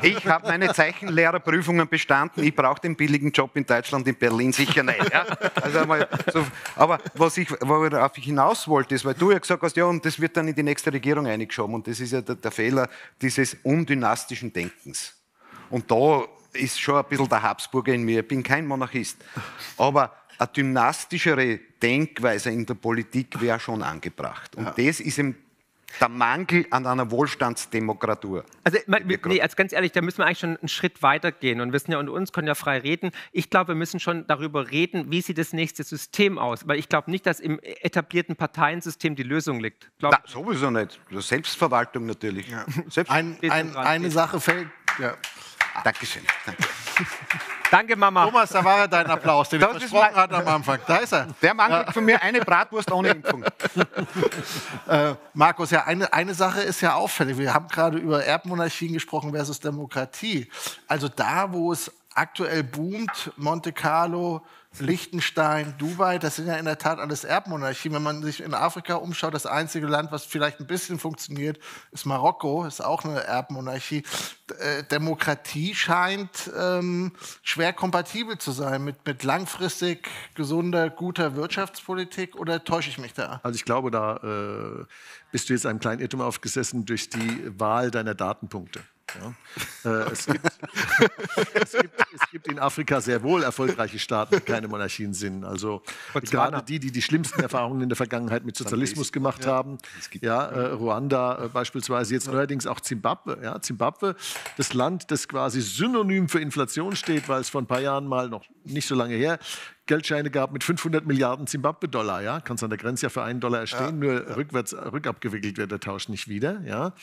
ich habe meine Zeichenlehrerprüfungen bestanden. Ich brauche den billigen Job in Deutschland, in Berlin sicher nicht. Ja? Also mal so, aber was ich, worauf ich hinaus wollte, ist, weil du ja gesagt hast, ja, und das wird dann in die nächste Regierung eingeschoben. Und das ist ja der, der Fehler dieses undynastischen Denkens. Und da ist schon ein bisschen der Habsburger in mir. Ich bin kein Monarchist. Aber eine dynastischere Denkweise in der Politik wäre schon angebracht. Und das ist eben der Mangel an einer Wohlstandsdemokratur. Also, man, nee, also ganz ehrlich, da müssen wir eigentlich schon einen Schritt weiter gehen und wissen ja unter uns können ja frei reden. Ich glaube, wir müssen schon darüber reden, wie sieht das nächste System aus, weil ich glaube nicht, dass im etablierten Parteiensystem die Lösung liegt. Glaub, Na, sowieso nicht. Selbstverwaltung natürlich. Selbst Ein, ein, eine Sache fällt. Ja. Dankeschön. Danke. Danke, Mama. Thomas, da war er dein Applaus, den Das ist versprochen mein- hat am Anfang. Da ist er. Der Mann kriegt von mir eine Bratwurst ohne Impfung. (laughs) Äh, Markus, ja, eine, eine Sache ist ja auffällig. Wir haben gerade über Erbmonarchien gesprochen versus Demokratie. Also da, wo es aktuell boomt, Monte Carlo, Liechtenstein, Dubai, das sind ja in der Tat alles Erbmonarchien. Wenn man sich in Afrika umschaut, das einzige Land, was vielleicht ein bisschen funktioniert, ist Marokko, ist auch eine Erbmonarchie. Äh, Demokratie scheint ähm, schwer kompatibel zu sein mit, mit langfristig gesunder, guter Wirtschaftspolitik oder täusche ich mich da? Also ich glaube, da äh, bist du jetzt einem kleinen Irrtum aufgesessen durch die Wahl deiner Datenpunkte. Ja? Äh, es, gibt, (laughs) es, gibt, es gibt in Afrika sehr wohl erfolgreiche Staaten, die keine Monarchien sind. Also gerade die, die die schlimmsten Erfahrungen in der Vergangenheit mit Sozialismus gemacht haben. Ja, äh, Ruanda äh, beispielsweise, jetzt neuerdings auch Zimbabwe. Ja, Zimbabwe, das Land, das quasi synonym für Inflation steht, weil es vor ein paar Jahren mal noch nicht so lange her Geldscheine gab mit 500 Milliarden Zimbabwe-Dollar. Ja? Kannst an der Grenze ja für einen Dollar erstehen, nur rückwärts rückabgewickelt wird der Tausch nicht wieder. Ja?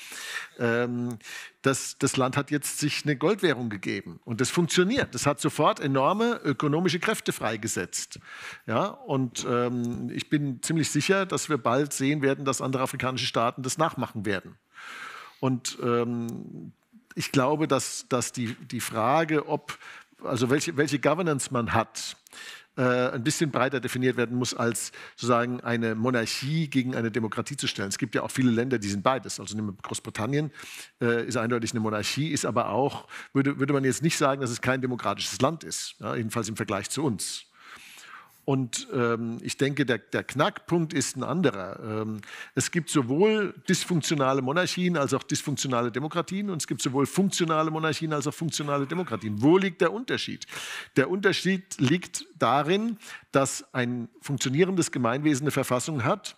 Ähm, das, das Land hat jetzt sich eine Goldwährung gegeben und das funktioniert. Das hat sofort enorme ökonomische Kräfte freigesetzt. Ja? Und ähm, ich bin ziemlich sicher, dass wir bald sehen werden, dass andere afrikanische Staaten das nachmachen werden. Und ähm, ich glaube, dass, dass die, die Frage, ob, also welche, welche Governance man hat, äh, ein bisschen breiter definiert werden muss, als sozusagen eine Monarchie gegen eine Demokratie zu stellen. Es gibt ja auch viele Länder, die sind beides. Also Großbritannien äh, ist eindeutig eine Monarchie, ist aber auch, würde, würde man jetzt nicht sagen, dass es kein demokratisches Land ist, ja, jedenfalls im Vergleich zu uns. Und ähm, ich denke, der, der, Knackpunkt ist ein anderer. Ähm, es gibt sowohl dysfunktionale Monarchien als auch dysfunktionale Demokratien und es gibt sowohl funktionale Monarchien als auch funktionale Demokratien. Wo liegt der Unterschied? Der Unterschied liegt darin, dass ein funktionierendes Gemeinwesen eine Verfassung hat,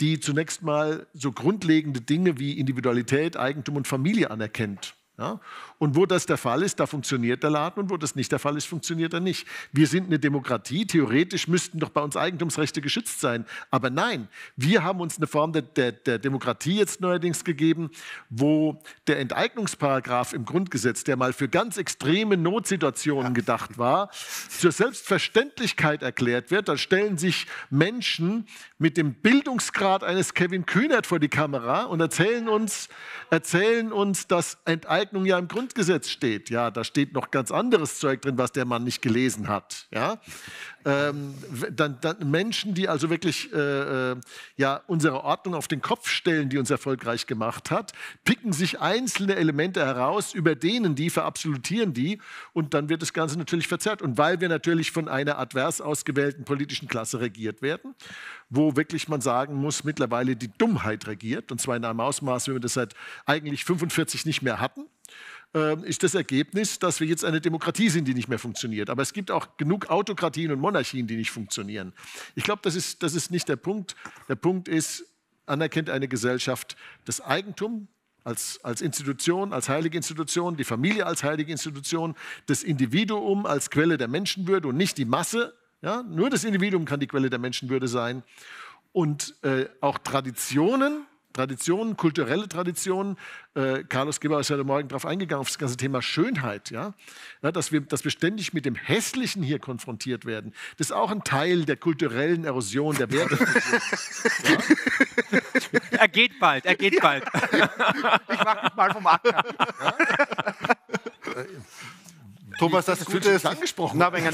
die zunächst mal so grundlegende Dinge wie Individualität, Eigentum und Familie anerkennt. Ja? Und wo das der Fall ist, da funktioniert der Laden und wo das nicht der Fall ist, funktioniert er nicht. Wir sind eine Demokratie, theoretisch müssten doch bei uns Eigentumsrechte geschützt sein. Aber nein, wir haben uns eine Form der, der, der Demokratie jetzt neuerdings gegeben, wo der Enteignungsparagraf im Grundgesetz, der mal für ganz extreme Notsituationen gedacht war, zur Selbstverständlichkeit erklärt wird. Da stellen sich Menschen mit dem Bildungsgrad eines Kevin Kühnert vor die Kamera und erzählen uns, erzählen uns, dass Enteignung ja im Grundgesetz steht. Ja, da steht noch ganz anderes Zeug drin, was der Mann nicht gelesen hat. Ja, ähm, dann, dann, Menschen, die also wirklich äh, äh, ja, unsere Ordnung auf den Kopf stellen, die uns erfolgreich gemacht hat, picken sich einzelne Elemente heraus, über denen die, verabsolutieren die und dann wird das Ganze natürlich verzerrt. Und weil wir natürlich von einer advers ausgewählten politischen Klasse regiert werden, wo wirklich man sagen muss, mittlerweile die Dummheit regiert, und zwar in einem Ausmaß, wie wir das seit eigentlich 45 nicht mehr hatten, ähm, ist das Ergebnis, dass wir jetzt eine Demokratie sind, die nicht mehr funktioniert. Aber es gibt auch genug Autokratien und Monarchien, die nicht funktionieren. Ich glaube, das ist, das ist nicht der Punkt. Der Punkt ist, anerkennt eine Gesellschaft das Eigentum als, als Institution, als heilige Institution, die Familie als heilige Institution, das Individuum als Quelle der Menschenwürde und nicht die Masse. Ja? Nur das Individuum kann die Quelle der Menschenwürde sein. Und äh, auch Traditionen Traditionen, kulturelle Traditionen. Äh, Carlos Geber ist ja heute Morgen darauf eingegangen, auf das ganze Thema Schönheit. Ja? ja? dass, wir, dass wir ständig mit dem Hässlichen hier konfrontiert werden. Das ist auch ein Teil der kulturellen Erosion der Werte. ja? (laughs) Er geht bald, er geht bald. (laughs) ich mach mich mal vom Acker. Ja? Thomas, das, das Gute ist angesprochen. Na, wegen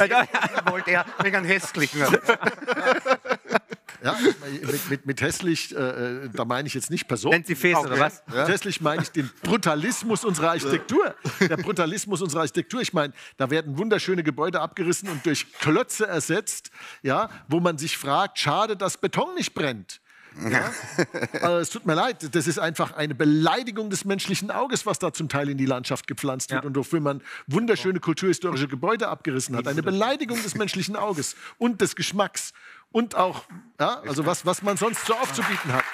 einem hässlichen. (laughs) Ja, mit, mit, mit hässlich, äh, äh, da meine ich jetzt nicht Person. Nennt sie Fes, oder was? Ja. Hässlich meine ich den Brutalismus unserer Architektur. Der Brutalismus unserer Architektur. Ich meine, da werden wunderschöne Gebäude abgerissen und durch Klötze ersetzt, ja, wo man sich fragt, schade, dass Beton nicht brennt. Ja? also, (laughs) es tut mir leid, das ist einfach eine Beleidigung des menschlichen Auges, was da zum Teil in die Landschaft gepflanzt wird ja. und wofür man wunderschöne kulturhistorische Gebäude abgerissen hat. Eine Beleidigung des menschlichen Auges und des Geschmacks und auch, ja, also was, was man sonst so aufzubieten hat.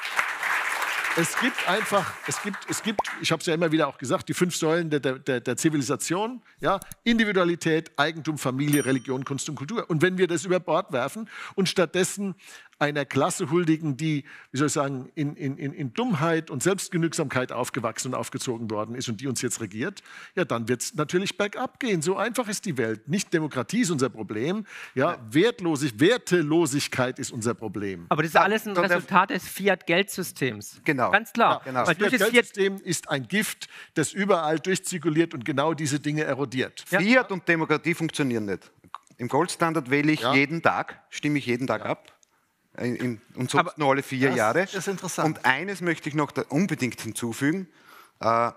Es gibt einfach, es gibt, es gibt, ich habe es ja immer wieder auch gesagt, die fünf Säulen der, der, der Zivilisation, ja, Individualität, Eigentum, Familie, Religion, Kunst und Kultur. Und wenn wir das über Bord werfen und stattdessen einer Klasse huldigen, die, wie soll ich sagen, in, in, in Dummheit und Selbstgenügsamkeit aufgewachsen und aufgezogen worden ist und die uns jetzt regiert, ja, dann wird es natürlich bergab gehen. So einfach ist die Welt. Nicht Demokratie ist unser Problem, ja, Wertlosig, Wertelosigkeit ist unser Problem. Aber das ist alles ein Resultat des Fiat-Geldsystems. Genau. Ganz klar. Ja, genau. Das Fiat-Geldsystem ist ein Gift, das überall durchzirkuliert und genau diese Dinge erodiert. Ja. Fiat und Demokratie funktionieren nicht. Im Goldstandard wähle ich ja. jeden Tag, stimme ich jeden Tag ab in, und sonst nur alle vier das Jahre. Das ist interessant. Und eines möchte ich noch unbedingt hinzufügen. Äh,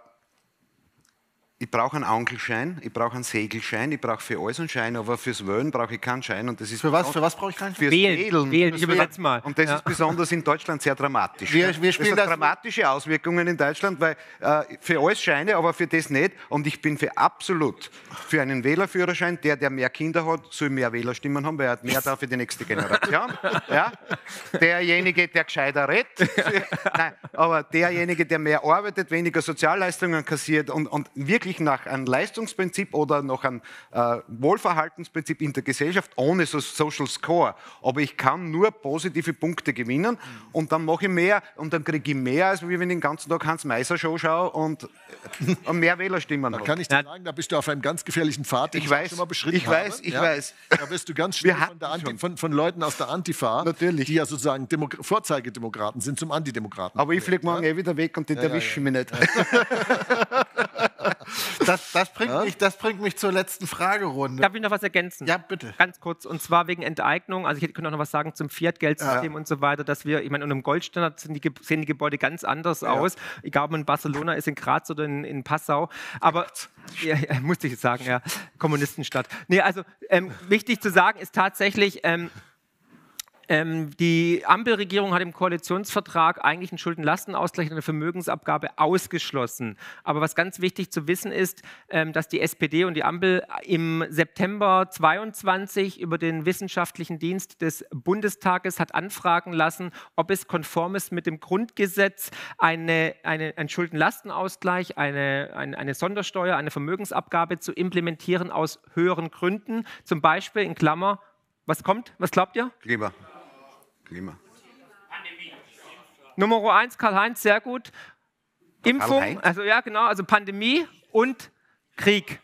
ich brauche einen Angelschein, ich brauche einen Segelschein, ich brauche für alles einen Schein, aber fürs Wählen brauche ich keinen Schein. Und das ist für was, für was brauche ich keinen Schein? Fürs Wählen. Wählen. Wählen. Ich übersetze mal. Und das ja. ist besonders in Deutschland sehr dramatisch. Wir, wir spielen das hat dramatische Auswirkungen in Deutschland, weil äh, für alles Scheine, aber für das nicht. Und ich bin für absolut für einen Wählerführerschein. Der, der mehr Kinder hat, soll mehr Wählerstimmen haben, weil er hat mehr da für die nächste Generation. (laughs) ja? Derjenige, der gescheiter redet, (laughs) nein, aber derjenige, der mehr arbeitet, weniger Sozialleistungen kassiert und, und wirklich nach einem Leistung Leistungsprinzip oder noch ein äh, Wohlverhaltensprinzip in der Gesellschaft ohne so Social Score. Aber ich kann nur positive Punkte gewinnen und dann mache ich mehr und dann kriege ich mehr, als wenn ich den ganzen Tag Hans Meiser Show schaue und (laughs) äh, mehr Wählerstimmen Da kann ich dir sagen, da bist du auf einem ganz gefährlichen Pfad, den ich, ich weiß, schon mal beschritten ich weiß, habe. Ich ja? weiß. Da wirst du ganz schnell von, Anti, von, von, Leuten aus der Antifa, Natürlich. die ja sozusagen Demo Vorzeigedemokraten sind, zum Antidemokraten. Aber ich fliege morgen ja? eh wieder weg und die ja, erwischen mich nicht. (laughs) das, das, bringt mich, das bringt mich zur letzten Fragerunde. Darf ich noch was ergänzen? Ja, bitte. Ganz kurz, und zwar wegen Enteignung. Also ich könnte auch noch was sagen zum Fiat-Geldsystem ja. und so weiter, dass wir, ich meine, unter dem Goldstandard die, sehen die Gebäude ganz anders ja. aus. Egal, ob man in Barcelona ist, in Graz oder in, in Passau. Aber, ja, ja, musste ich jetzt sagen, ja, Kommunistenstadt. Nee, also ähm, wichtig zu sagen ist tatsächlich, ähm, ähm, die Ampelregierung hat im Koalitionsvertrag eigentlich einen Schuldenlastenausgleich und eine Vermögensabgabe ausgeschlossen. Aber was ganz wichtig zu wissen ist, ähm, dass die SPD und die Ampel im September 22 über den wissenschaftlichen Dienst des Bundestages hat anfragen lassen, ob es konform ist mit dem Grundgesetz, eine, eine, einen Schuldenlastenausgleich, eine, eine, eine Sondersteuer, eine Vermögensabgabe zu implementieren aus höheren Gründen. Zum Beispiel in Klammer was kommt? Was glaubt ihr? Klima. Klima. Nummer eins, Karl-Heinz, sehr gut. Impfung, also ja, genau, also Pandemie und Krieg.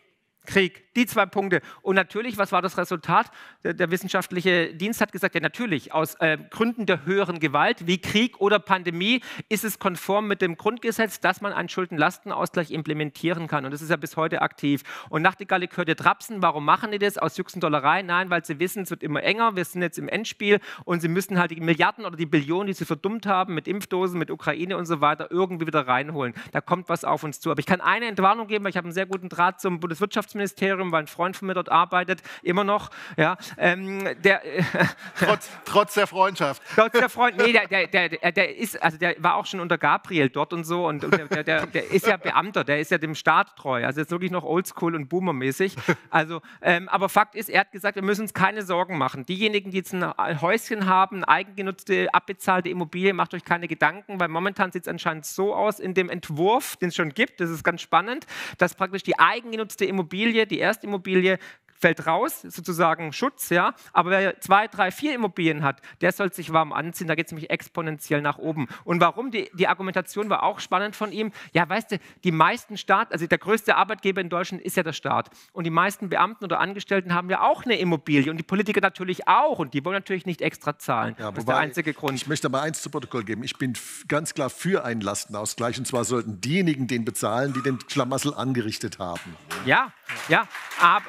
Krieg. Die zwei Punkte. Und natürlich, was war das Resultat? Der, der wissenschaftliche Dienst hat gesagt, ja natürlich, aus äh, Gründen der höheren Gewalt wie Krieg oder Pandemie ist es konform mit dem Grundgesetz, dass man einen Schuldenlastenausgleich implementieren kann. Und das ist ja bis heute aktiv. Und Nachtigall hört ihr Trapsen. Warum machen die das? Aus Juxendollerei? Nein, weil sie wissen, es wird immer enger. Wir sind jetzt im Endspiel und sie müssen halt die Milliarden oder die Billionen, die sie verdummt haben mit Impfdosen, mit Ukraine und so weiter, irgendwie wieder reinholen. Da kommt was auf uns zu. Aber ich kann eine Entwarnung geben, weil ich habe einen sehr guten Draht zum Bundeswirtschaftsministerium weil ein Freund von mir dort arbeitet, immer noch. Ja, ähm, der, (laughs) trotz, trotz der Freundschaft. Trotz der Freund, nee, der, der, der, der, ist, also der war auch schon unter Gabriel dort und so und, der, der, der, ist ja Beamter, der ist ja dem Staat treu, also jetzt wirklich noch oldschool und boomermäßig. Also, ähm, aber Fakt ist, er hat gesagt, wir müssen uns keine Sorgen machen. Diejenigen, die jetzt ein Häuschen haben, eigengenutzte, abbezahlte Immobilie, macht euch keine Gedanken, weil momentan sieht es anscheinend so aus in dem Entwurf, den es schon gibt, das ist ganz spannend, dass praktisch die eigengenutzte Immobilie, die erste Erstimmobilie fällt raus, sozusagen Schutz, ja. Aber wer zwei, drei, vier Immobilien hat, der soll sich warm anziehen, da geht es nämlich exponentiell nach oben. Und warum? Die, die Argumentation war auch spannend von ihm. Ja, weißt du, die meisten Staat, also der größte Arbeitgeber in Deutschland ist ja der Staat. Und die meisten Beamten oder Angestellten haben ja auch eine Immobilie und die Politiker natürlich auch. Und die wollen natürlich nicht extra zahlen. Ja, das ist der einzige Grund. Ich möchte aber eins zu Protokoll geben. Ich bin ganz klar für einen Lastenausgleich. Und zwar sollten diejenigen den bezahlen, die den Schlamassel angerichtet haben. Ja, ja, aber.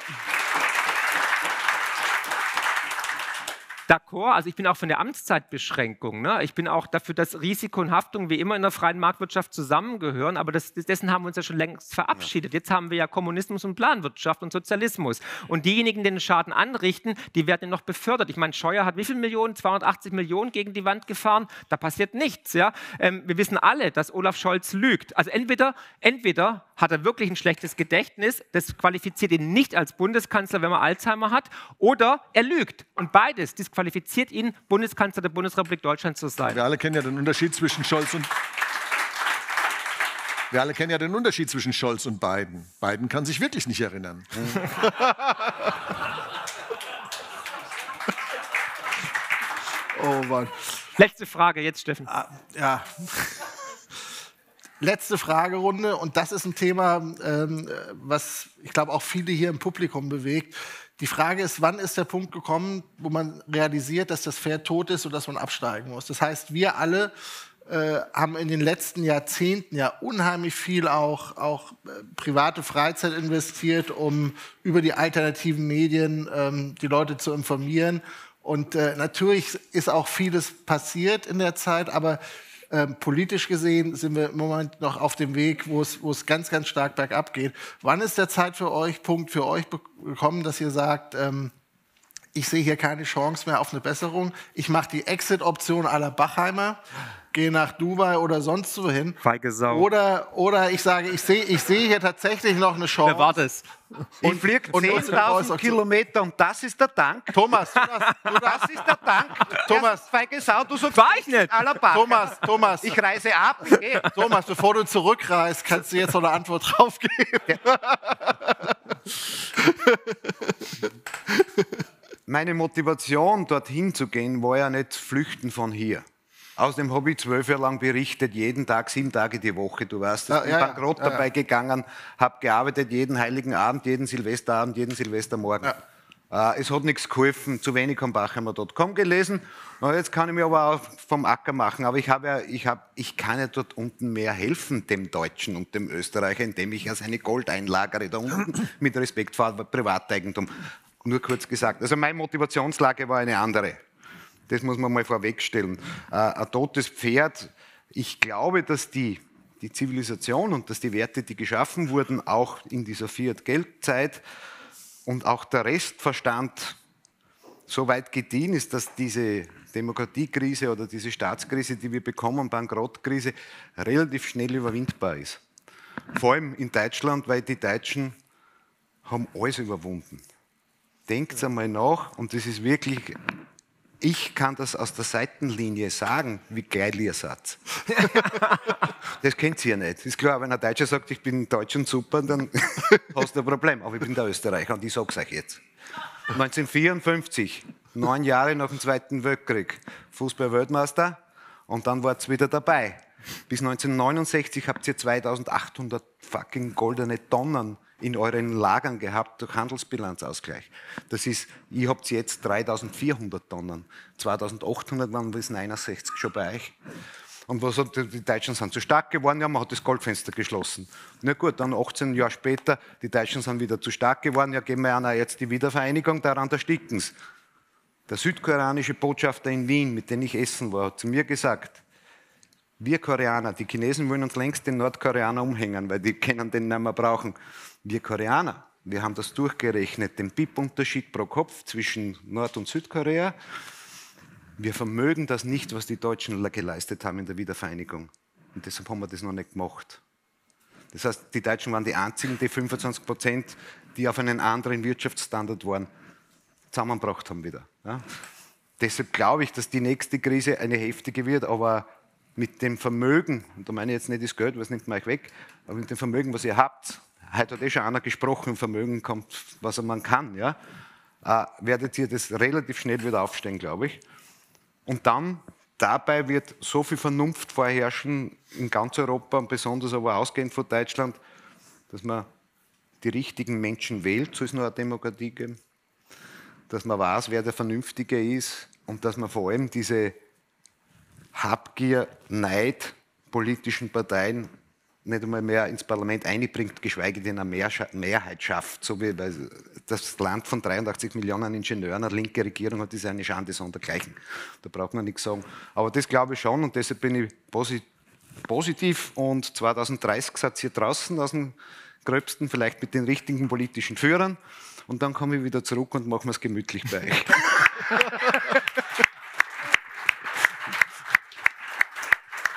D'accord. Also ich bin auch von der Amtszeitbeschränkung. Ne? Ich bin auch dafür, dass Risiko und Haftung wie immer in der freien Marktwirtschaft zusammengehören. Aber das, dessen haben wir uns ja schon längst verabschiedet. Jetzt haben wir ja Kommunismus und Planwirtschaft und Sozialismus. Und diejenigen, die den Schaden anrichten, die werden noch befördert. Ich meine, Scheuer hat wie viele Millionen? 280 Millionen gegen die Wand gefahren. Da passiert nichts. Ja? Ähm, wir wissen alle, dass Olaf Scholz lügt. Also entweder, entweder hat er wirklich ein schlechtes Gedächtnis, das qualifiziert ihn nicht als Bundeskanzler, wenn man Alzheimer hat, oder er lügt. Und beides disqualifiziert ihn, Bundeskanzler der Bundesrepublik Deutschland zu sein. Wir alle kennen ja den Unterschied zwischen Scholz und wir alle kennen ja den Unterschied zwischen Scholz und Biden. Biden kann sich wirklich nicht erinnern. (laughs) oh Mann. Letzte Frage jetzt, Steffen. Ah, ja letzte Fragerunde und das ist ein Thema, ähm, was ich glaube auch viele hier im Publikum bewegt. Die Frage ist, wann ist der Punkt gekommen, wo man realisiert, dass das Pferd tot ist und dass man absteigen muss? Das heißt, wir alle äh, haben in den letzten Jahrzehnten ja unheimlich viel auch, auch äh, private Freizeit investiert, um über die alternativen Medien ähm, die Leute zu informieren. Und äh, natürlich ist auch vieles passiert in der Zeit, aber ähm, politisch gesehen sind wir im Moment noch auf dem Weg, wo es, ganz, ganz stark bergab geht. Wann ist der Zeit für euch, Punkt für euch gekommen, dass ihr sagt, ähm, ich sehe hier keine Chance mehr auf eine Besserung. Ich mache die Exit-Option aller Bachheimer, gehe nach Dubai oder sonst wohin. Feige Sau. Oder, oder ich sage, ich sehe ich seh hier tatsächlich noch eine Chance. Wer war das? Ich fliege 10.000 Kilometer und das ist der Dank. Thomas, Thomas du, (laughs) das ist der Dank. Thomas, feige Sau, du sagst, war ich nicht. Thomas, Thomas. Ich reise ab. Ich Thomas, bevor du zurückreist, kannst du jetzt noch eine Antwort drauf geben. (laughs) Meine Motivation, dorthin zu gehen, war ja nicht flüchten von hier. Außerdem habe ich zwölf Jahre lang berichtet, jeden Tag, sieben Tage die Woche. Du weißt, ich bin ja, bankrott dabei gegangen, habe gearbeitet jeden Heiligen Abend, jeden Silvesterabend, jeden Silvestermorgen. Äh, es hat nichts geholfen, zu wenig am Bachheimer.com gelesen. Na, jetzt kann ich mir aber auch vom Acker machen. Aber ich, habe ja, ich, habe, ich kann ja dort unten mehr helfen, dem Deutschen und dem Österreicher, indem ich ja seine Gold einlagere, da unten (clears throat) mit Respekt vor Privateigentum. Nur kurz gesagt. Also meine Motivationslage war eine andere. Das muss man mal vorwegstellen. Äh, ein totes Pferd, ich glaube, dass die, die Zivilisation und dass die Werte, die geschaffen wurden, auch in dieser Fiat-Geldzeit, und auch der Restverstand so weit gediehen ist, dass diese Demokratiekrise oder diese Staatskrise, die wir bekommen, Bankrottkrise, relativ schnell überwindbar ist. Vor allem in Deutschland, weil die Deutschen haben alles überwunden. Denkt einmal nach, und das ist wirklich, ich kann das aus der Seitenlinie sagen, wie geil ihr seid. (laughs) das kennt ihr ja nicht. Ist klar, wenn ein Deutscher sagt, ich bin Deutsch und super, dann (laughs) hast du ein Problem. Aber ich bin der Österreicher und ich sage es euch jetzt. (laughs) 1954, neun Jahre nach dem Zweiten Weltkrieg, Fußball-Weltmeister und dann war es wieder dabei. Bis 1969 habt ihr 2800 fucking goldene Tonnen in euren Lagern gehabt durch Handelsbilanzausgleich. Das ist, ihr habt jetzt 3400 Tonnen. 2800 waren bis 69 schon bei euch. Und was hat, die Deutschen sind zu stark geworden, ja, man hat das Goldfenster geschlossen. Na gut, dann 18 Jahre später, die Deutschen sind wieder zu stark geworden, ja, geben wir einer jetzt die Wiedervereinigung, daran ersticken sie. Der südkoreanische Botschafter in Wien, mit dem ich essen war, hat zu mir gesagt, wir Koreaner, die Chinesen wollen uns längst den Nordkoreaner umhängen, weil die können den nicht mehr brauchen. Wir Koreaner, wir haben das durchgerechnet, den BIP-Unterschied pro Kopf zwischen Nord- und Südkorea. Wir vermögen das nicht, was die Deutschen geleistet haben in der Wiedervereinigung. Und deshalb haben wir das noch nicht gemacht. Das heißt, die Deutschen waren die einzigen, die 25 Prozent, die auf einen anderen Wirtschaftsstandard waren, zusammengebracht haben wieder. Ja? Deshalb glaube ich, dass die nächste Krise eine heftige wird, aber mit dem Vermögen, und da meine ich jetzt nicht das Geld, was nimmt man euch weg, aber mit dem Vermögen, was ihr habt, heute hat eh schon einer gesprochen, Vermögen kommt, was man kann, ja, äh, werdet ihr das relativ schnell wieder aufstehen, glaube ich. Und dann, dabei wird so viel Vernunft vorherrschen in ganz Europa und besonders aber ausgehend von Deutschland, dass man die richtigen Menschen wählt, so ist nur eine Demokratie geben, dass man weiß, wer der Vernünftige ist und dass man vor allem diese Habgier, Neid politischen Parteien nicht einmal mehr ins Parlament einbringt, geschweige denn eine Mehrheit schafft. So wie das Land von 83 Millionen Ingenieuren, eine linke Regierung hat, ist eine Schande sondergleichen. Da braucht man nichts sagen. Aber das glaube ich schon und deshalb bin ich positiv und 2030 seid ihr draußen aus dem Gröbsten, vielleicht mit den richtigen politischen Führern und dann komme ich wieder zurück und machen wir es gemütlich bei euch. (laughs)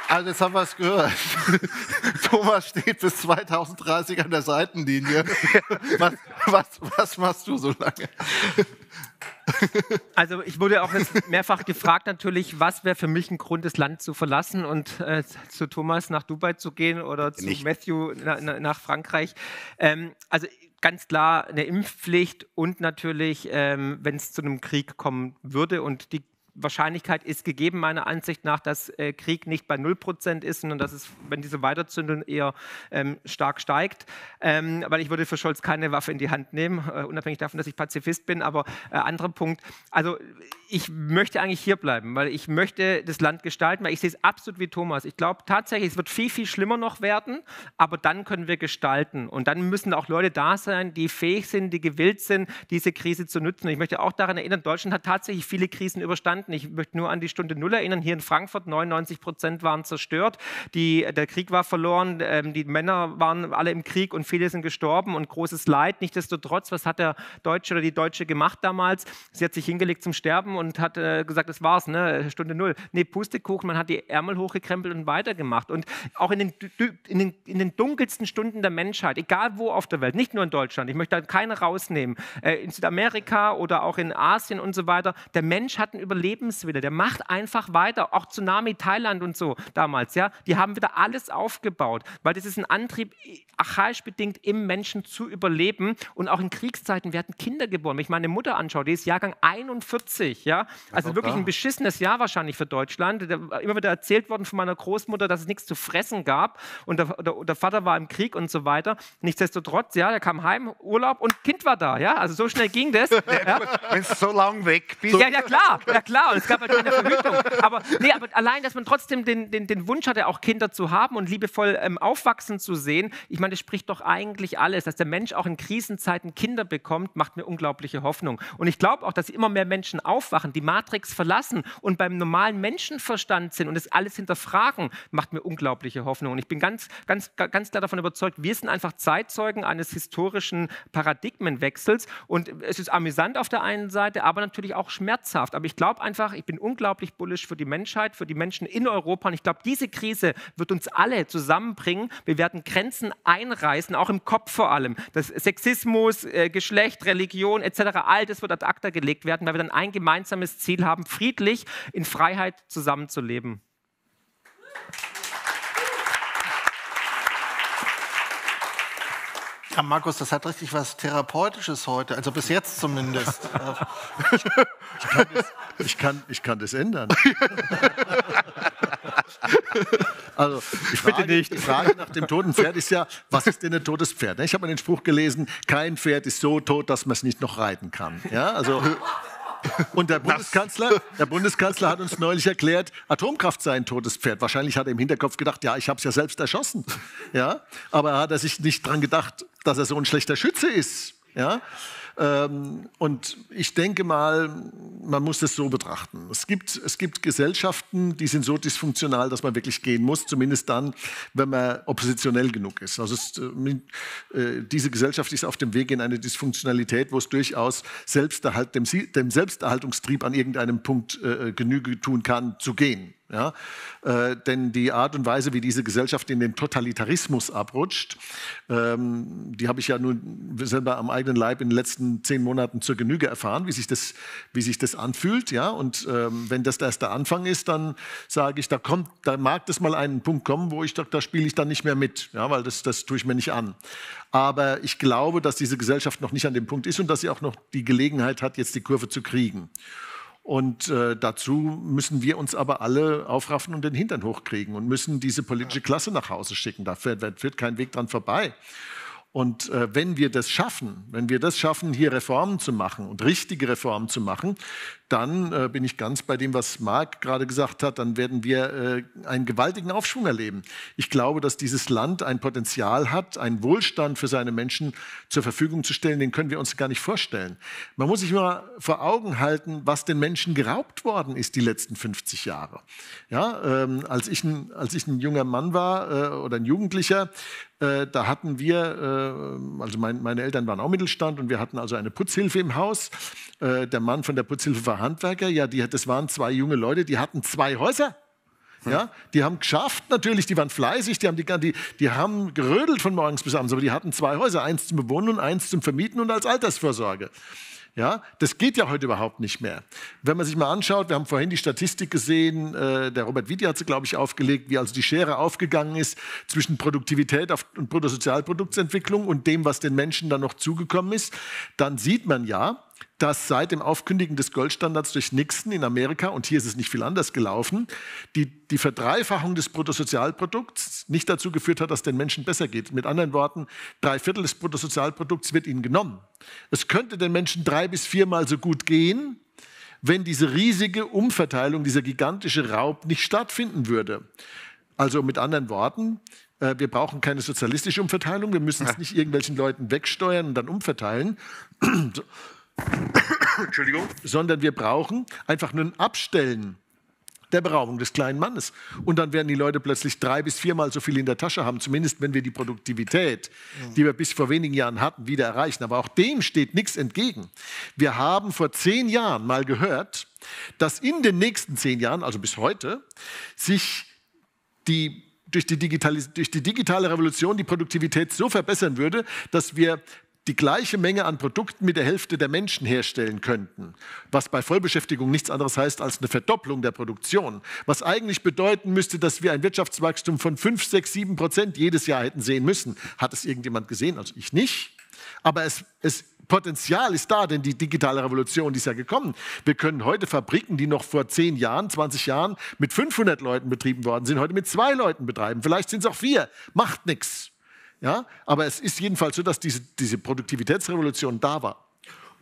Also jetzt haben wir es gehört. (laughs) Thomas steht bis 2030 an der Seitenlinie. (laughs) Was, was, was machst du so lange? (laughs) Also ich wurde auch jetzt mehrfach gefragt natürlich, was wäre für mich ein Grund, das Land zu verlassen und äh, zu Thomas nach Dubai zu gehen oder zu Nicht. Matthew na, na, nach Frankreich. Ähm, also ganz klar eine Impfpflicht und natürlich, ähm, wenn es zu einem Krieg kommen würde und die Wahrscheinlichkeit ist gegeben, meiner Ansicht nach, dass äh, Krieg nicht bei 0% ist, sondern dass es, wenn diese Weiterzündung eher ähm, stark steigt. Ähm, weil ich würde für Scholz keine Waffe in die Hand nehmen, äh, unabhängig davon, dass ich Pazifist bin. Aber äh, anderer Punkt, also ich möchte eigentlich hier bleiben, weil ich möchte das Land gestalten, weil ich sehe es absolut wie Thomas. Ich glaube tatsächlich, es wird viel, viel schlimmer noch werden, aber dann können wir gestalten. Und dann müssen auch Leute da sein, die fähig sind, die gewillt sind, diese Krise zu nutzen. Ich möchte auch daran erinnern, Deutschland hat tatsächlich viele Krisen überstanden. Ich möchte nur an die Stunde Null erinnern. Hier in Frankfurt 99 Prozent waren zerstört. Die, der Krieg war verloren. Ähm, die Männer waren alle im Krieg und viele sind gestorben und großes Leid. Nichtsdestotrotz, was hat der Deutsche oder die Deutsche gemacht damals? Sie hat sich hingelegt zum Sterben und hat äh, gesagt, das war's, ne? Stunde Null. Nee, Pustekuchen, man hat die Ärmel hochgekrempelt und weitergemacht. Und auch in den, in, den, in den dunkelsten Stunden der Menschheit, egal wo auf der Welt, nicht nur in Deutschland, ich möchte da keine rausnehmen, äh, in Südamerika oder auch in Asien und so weiter, der Mensch hat ein Überleben Überlebenswille, der macht einfach weiter. Auch Tsunami Thailand und so damals, ja, die haben wieder alles aufgebaut, weil das ist ein Antrieb, archaisch bedingt im Menschen zu überleben. Und auch in Kriegszeiten werden Kinder geboren. Wenn ich meine Mutter anschaue, die ist Jahrgang 41, ja, also wirklich ein beschissenes Jahr wahrscheinlich für Deutschland. Immer wieder erzählt worden von meiner Großmutter, dass es nichts zu fressen gab und der, der, der Vater war im Krieg und so weiter. Nichtsdestotrotz, ja, der kam heim, Urlaub und Kind war da, ja, also so schnell ging das. (laughs) Ja. Wenn du so lang weg bist. Ja, ja, klar, ja, klar. Und es gab halt keine Verhütung. Aber, nee, aber allein, dass man trotzdem den, den, den Wunsch hatte, auch Kinder zu haben und liebevoll ähm, aufwachsen zu sehen, ich meine, das spricht doch eigentlich alles. Dass der Mensch auch in Krisenzeiten Kinder bekommt, macht mir unglaubliche Hoffnung. Und ich glaube auch, dass immer mehr Menschen aufwachen, die Matrix verlassen und beim normalen Menschenverstand sind und das alles hinterfragen, macht mir unglaubliche Hoffnung. Und ich bin ganz, ganz, ganz klar davon überzeugt, wir sind einfach Zeitzeugen eines historischen Paradigmenwechsels. Und es ist amüsant auf der einen Seite, aber natürlich auch schmerzhaft. Aber ich glaube einfach, ich bin unglaublich bullisch für die Menschheit, für die Menschen in Europa. Und ich glaube, diese Krise wird uns alle zusammenbringen. Wir werden Grenzen einreißen, auch im Kopf vor allem. Das Sexismus, äh, Geschlecht, Religion etc., all das wird ad acta gelegt werden, weil wir dann ein gemeinsames Ziel haben, friedlich in Freiheit zusammenzuleben. Ja, Markus, das hat richtig was Therapeutisches heute, also bis jetzt zumindest. ich, kann das, ich, kann, ich kann das ändern. (laughs) also, die Frage, Bitte nicht. Die Frage nach dem toten Pferd ist ja, was ist denn ein totes Pferd? Ich habe mal den Spruch gelesen, kein Pferd ist so tot, dass man es nicht noch reiten kann. Ja, also und der Bundeskanzler, der Bundeskanzler hat uns neulich erklärt, Atomkraft sei ein totes Pferd. Wahrscheinlich hat er im Hinterkopf gedacht, ja, ich habe es ja selbst erschossen. Ja? Aber er hat sich nicht daran gedacht, dass er so ein schlechter Schütze ist. Ja? Ähm, und ich denke mal, man muss das so betrachten. Es gibt, es gibt Gesellschaften, die sind so dysfunktional, dass man wirklich gehen muss, zumindest dann, wenn man oppositionell genug ist. Also es, äh, äh diese Gesellschaft ist auf dem Weg in eine Dysfunktionalität, wo es durchaus Selbsterhalt, dem, dem Selbsterhaltungstrieb an irgendeinem Punkt äh, Genüge tun kann, zu gehen. Ja? Äh, denn die Art und Weise, wie diese Gesellschaft in den Totalitarismus abrutscht, ähm, die habe ich ja nun selber am eigenen Leib in den letzten zehn Monaten zur Genüge erfahren, wie sich das, wie sich das anfühlt. Ja? Und ähm, wenn das erst der Anfang ist, dann sage ich, da, kommt, da mag das mal einen Punkt kommen, wo ich da, da spiele ich dann nicht mehr mit, ja? weil das, das tue ich mir nicht an. Aber ich glaube, dass diese Gesellschaft noch nicht an dem Punkt ist und dass sie auch noch die Gelegenheit hat, jetzt die Kurve zu kriegen. Und äh, dazu müssen wir uns aber alle aufraffen und den Hintern hochkriegen und müssen diese politische Klasse nach Hause schicken. Da führt, führt kein Weg dran vorbei. Und äh, wenn wir das schaffen, wenn wir das schaffen, hier Reformen zu machen und richtige Reformen zu machen, dann äh, bin ich ganz bei dem, was Marc gerade gesagt hat, dann werden wir äh, einen gewaltigen Aufschwung erleben. Ich glaube, dass dieses Land ein Potenzial hat, einen Wohlstand für seine Menschen zur Verfügung zu stellen, den können wir uns gar nicht vorstellen. Man muss sich mal vor Augen halten, was den Menschen geraubt worden ist die letzten 50 Jahre. Ja, ähm, als, ich ein, als ich ein junger Mann war äh, oder ein Jugendlicher, äh, da hatten wir, äh, also mein, meine Eltern waren auch Mittelstand und wir hatten also eine Putzhilfe im Haus. Äh, der Mann von der Putzhilfe war Handwerker. Ja, die, das waren zwei junge Leute, die hatten zwei Häuser. Ja, die haben geschafft natürlich, die waren fleißig, die haben, die, die, die haben gerödelt von morgens bis abends, aber die hatten zwei Häuser, eins zum Bewohnen und eins zum Vermieten und als Altersvorsorge. Ja, das geht ja heute überhaupt nicht mehr. Wenn man sich mal anschaut, wir haben vorhin die Statistik gesehen, äh, der Robert Witti hat sie, glaube ich, aufgelegt, wie also die Schere aufgegangen ist zwischen Produktivität und Bruttosozialproduktsentwicklung und dem, was den Menschen dann noch zugekommen ist, dann sieht man ja, dass seit dem Aufkündigen des Goldstandards durch Nixon in Amerika, und hier ist es nicht viel anders gelaufen, die, die Verdreifachung des Bruttosozialprodukts nicht dazu geführt hat, dass den Menschen besser geht. Mit anderen Worten, drei Viertel des Bruttosozialprodukts wird ihnen genommen. Es könnte den Menschen drei bis viermal so gut gehen, wenn diese riesige Umverteilung, dieser gigantische Raub nicht stattfinden würde. Also mit anderen Worten, äh, wir brauchen keine sozialistische Umverteilung, wir müssen es nicht irgendwelchen Leuten wegsteuern und dann umverteilen, (clears throat) Entschuldigung, sondern wir brauchen einfach nur ein Abstellen der Beraubung des kleinen Mannes. Und dann werden die Leute plötzlich drei bis viermal so viel in der Tasche haben, zumindest wenn wir die Produktivität, die wir bis vor wenigen Jahren hatten, wieder erreichen. Aber auch dem steht nichts entgegen. Wir haben vor zehn Jahren mal gehört, dass in den nächsten zehn Jahren, also bis heute, sich die durch die, durch die digitale Revolution die Produktivität so verbessern würde, dass wir die gleiche Menge an Produkten mit der Hälfte der Menschen herstellen könnten, was bei Vollbeschäftigung nichts anderes heißt als eine Verdopplung der Produktion, was eigentlich bedeuten müsste, dass wir ein Wirtschaftswachstum von 5, 6, 7 Prozent jedes Jahr hätten sehen müssen. Hat es irgendjemand gesehen? Also ich nicht. Aber es, es Potenzial ist da, denn die digitale Revolution die ist ja gekommen. Wir können heute Fabriken, die noch vor 10 Jahren, 20 Jahren mit 500 Leuten betrieben worden sind, heute mit zwei Leuten betreiben. Vielleicht sind es auch vier. Macht nichts. Ja? Aber es ist jedenfalls so, dass diese, diese Produktivitätsrevolution da war.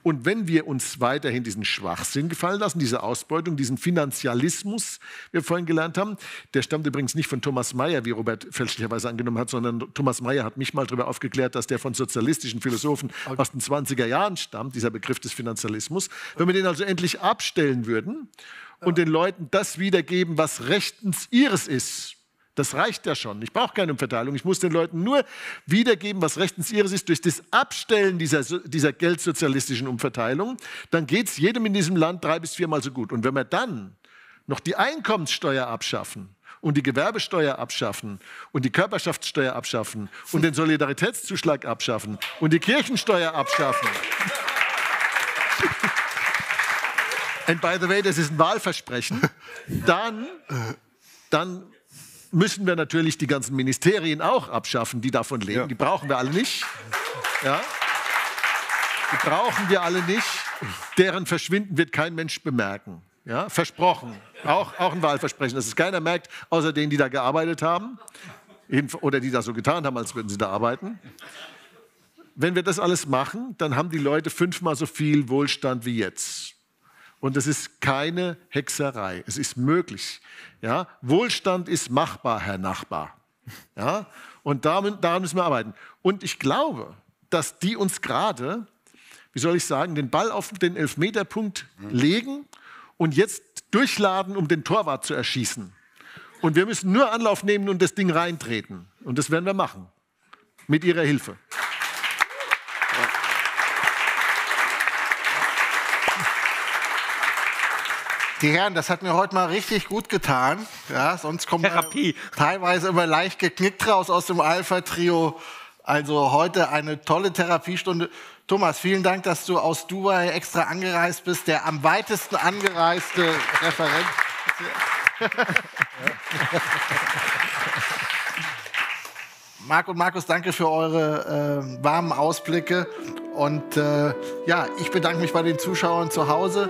Und wenn wir uns weiterhin diesen Schwachsinn gefallen lassen, diese Ausbeutung, diesen Finanzialismus, wie wir vorhin gelernt haben, der stammt übrigens nicht von Thomas Mayer, wie Robert fälschlicherweise angenommen hat, sondern Thomas Mayer hat mich mal darüber aufgeklärt, dass der von sozialistischen Philosophen aus den 20er Jahren stammt, dieser Begriff des Finanzialismus. Wenn wir den also endlich abstellen würden und den Leuten das wiedergeben, was rechtens ihres ist, das reicht ja schon. Ich brauche keine Umverteilung. Ich muss den Leuten nur wiedergeben, was rechtens ihres ist, durch das Abstellen dieser, dieser geldsozialistischen Umverteilung. Dann geht es jedem in diesem Land drei bis viermal so gut. Und wenn wir dann noch die Einkommenssteuer abschaffen und die Gewerbesteuer abschaffen und die Körperschaftssteuer abschaffen und den Solidaritätszuschlag abschaffen und die Kirchensteuer abschaffen. And by the way, das ist ein Wahlversprechen. Dann, dann müssen wir natürlich die ganzen Ministerien auch abschaffen, die davon leben. Ja. Die brauchen wir alle nicht. Ja? Die brauchen wir alle nicht. Deren Verschwinden wird kein Mensch bemerken. Ja? Versprochen. Auch, auch ein Wahlversprechen, dass es keiner merkt, außer denen, die da gearbeitet haben oder die das so getan haben, als würden sie da arbeiten. Wenn wir das alles machen, dann haben die Leute fünfmal so viel Wohlstand wie jetzt. Und es ist keine Hexerei. Es ist möglich. Ja? Wohlstand ist machbar, Herr Nachbar. Ja? Und daran, daran müssen wir arbeiten. Und ich glaube, dass die uns gerade, wie soll ich sagen, den Ball auf den Elfmeterpunkt legen und jetzt durchladen, um den Torwart zu erschießen. Und wir müssen nur Anlauf nehmen und das Ding reintreten. Und das werden wir machen. Mit ihrer Hilfe. Die Herren, das hat mir heute mal richtig gut getan. Ja, sonst kommt Therapie. teilweise immer leicht geknickt raus aus dem Alpha-Trio. Also heute eine tolle Therapiestunde. Thomas, vielen Dank, dass du aus Dubai extra angereist bist. Der am weitesten angereiste Referent. (laughs) Marc und Markus, danke für eure äh, warmen Ausblicke. Und äh, ja, ich bedanke mich bei den Zuschauern zu Hause.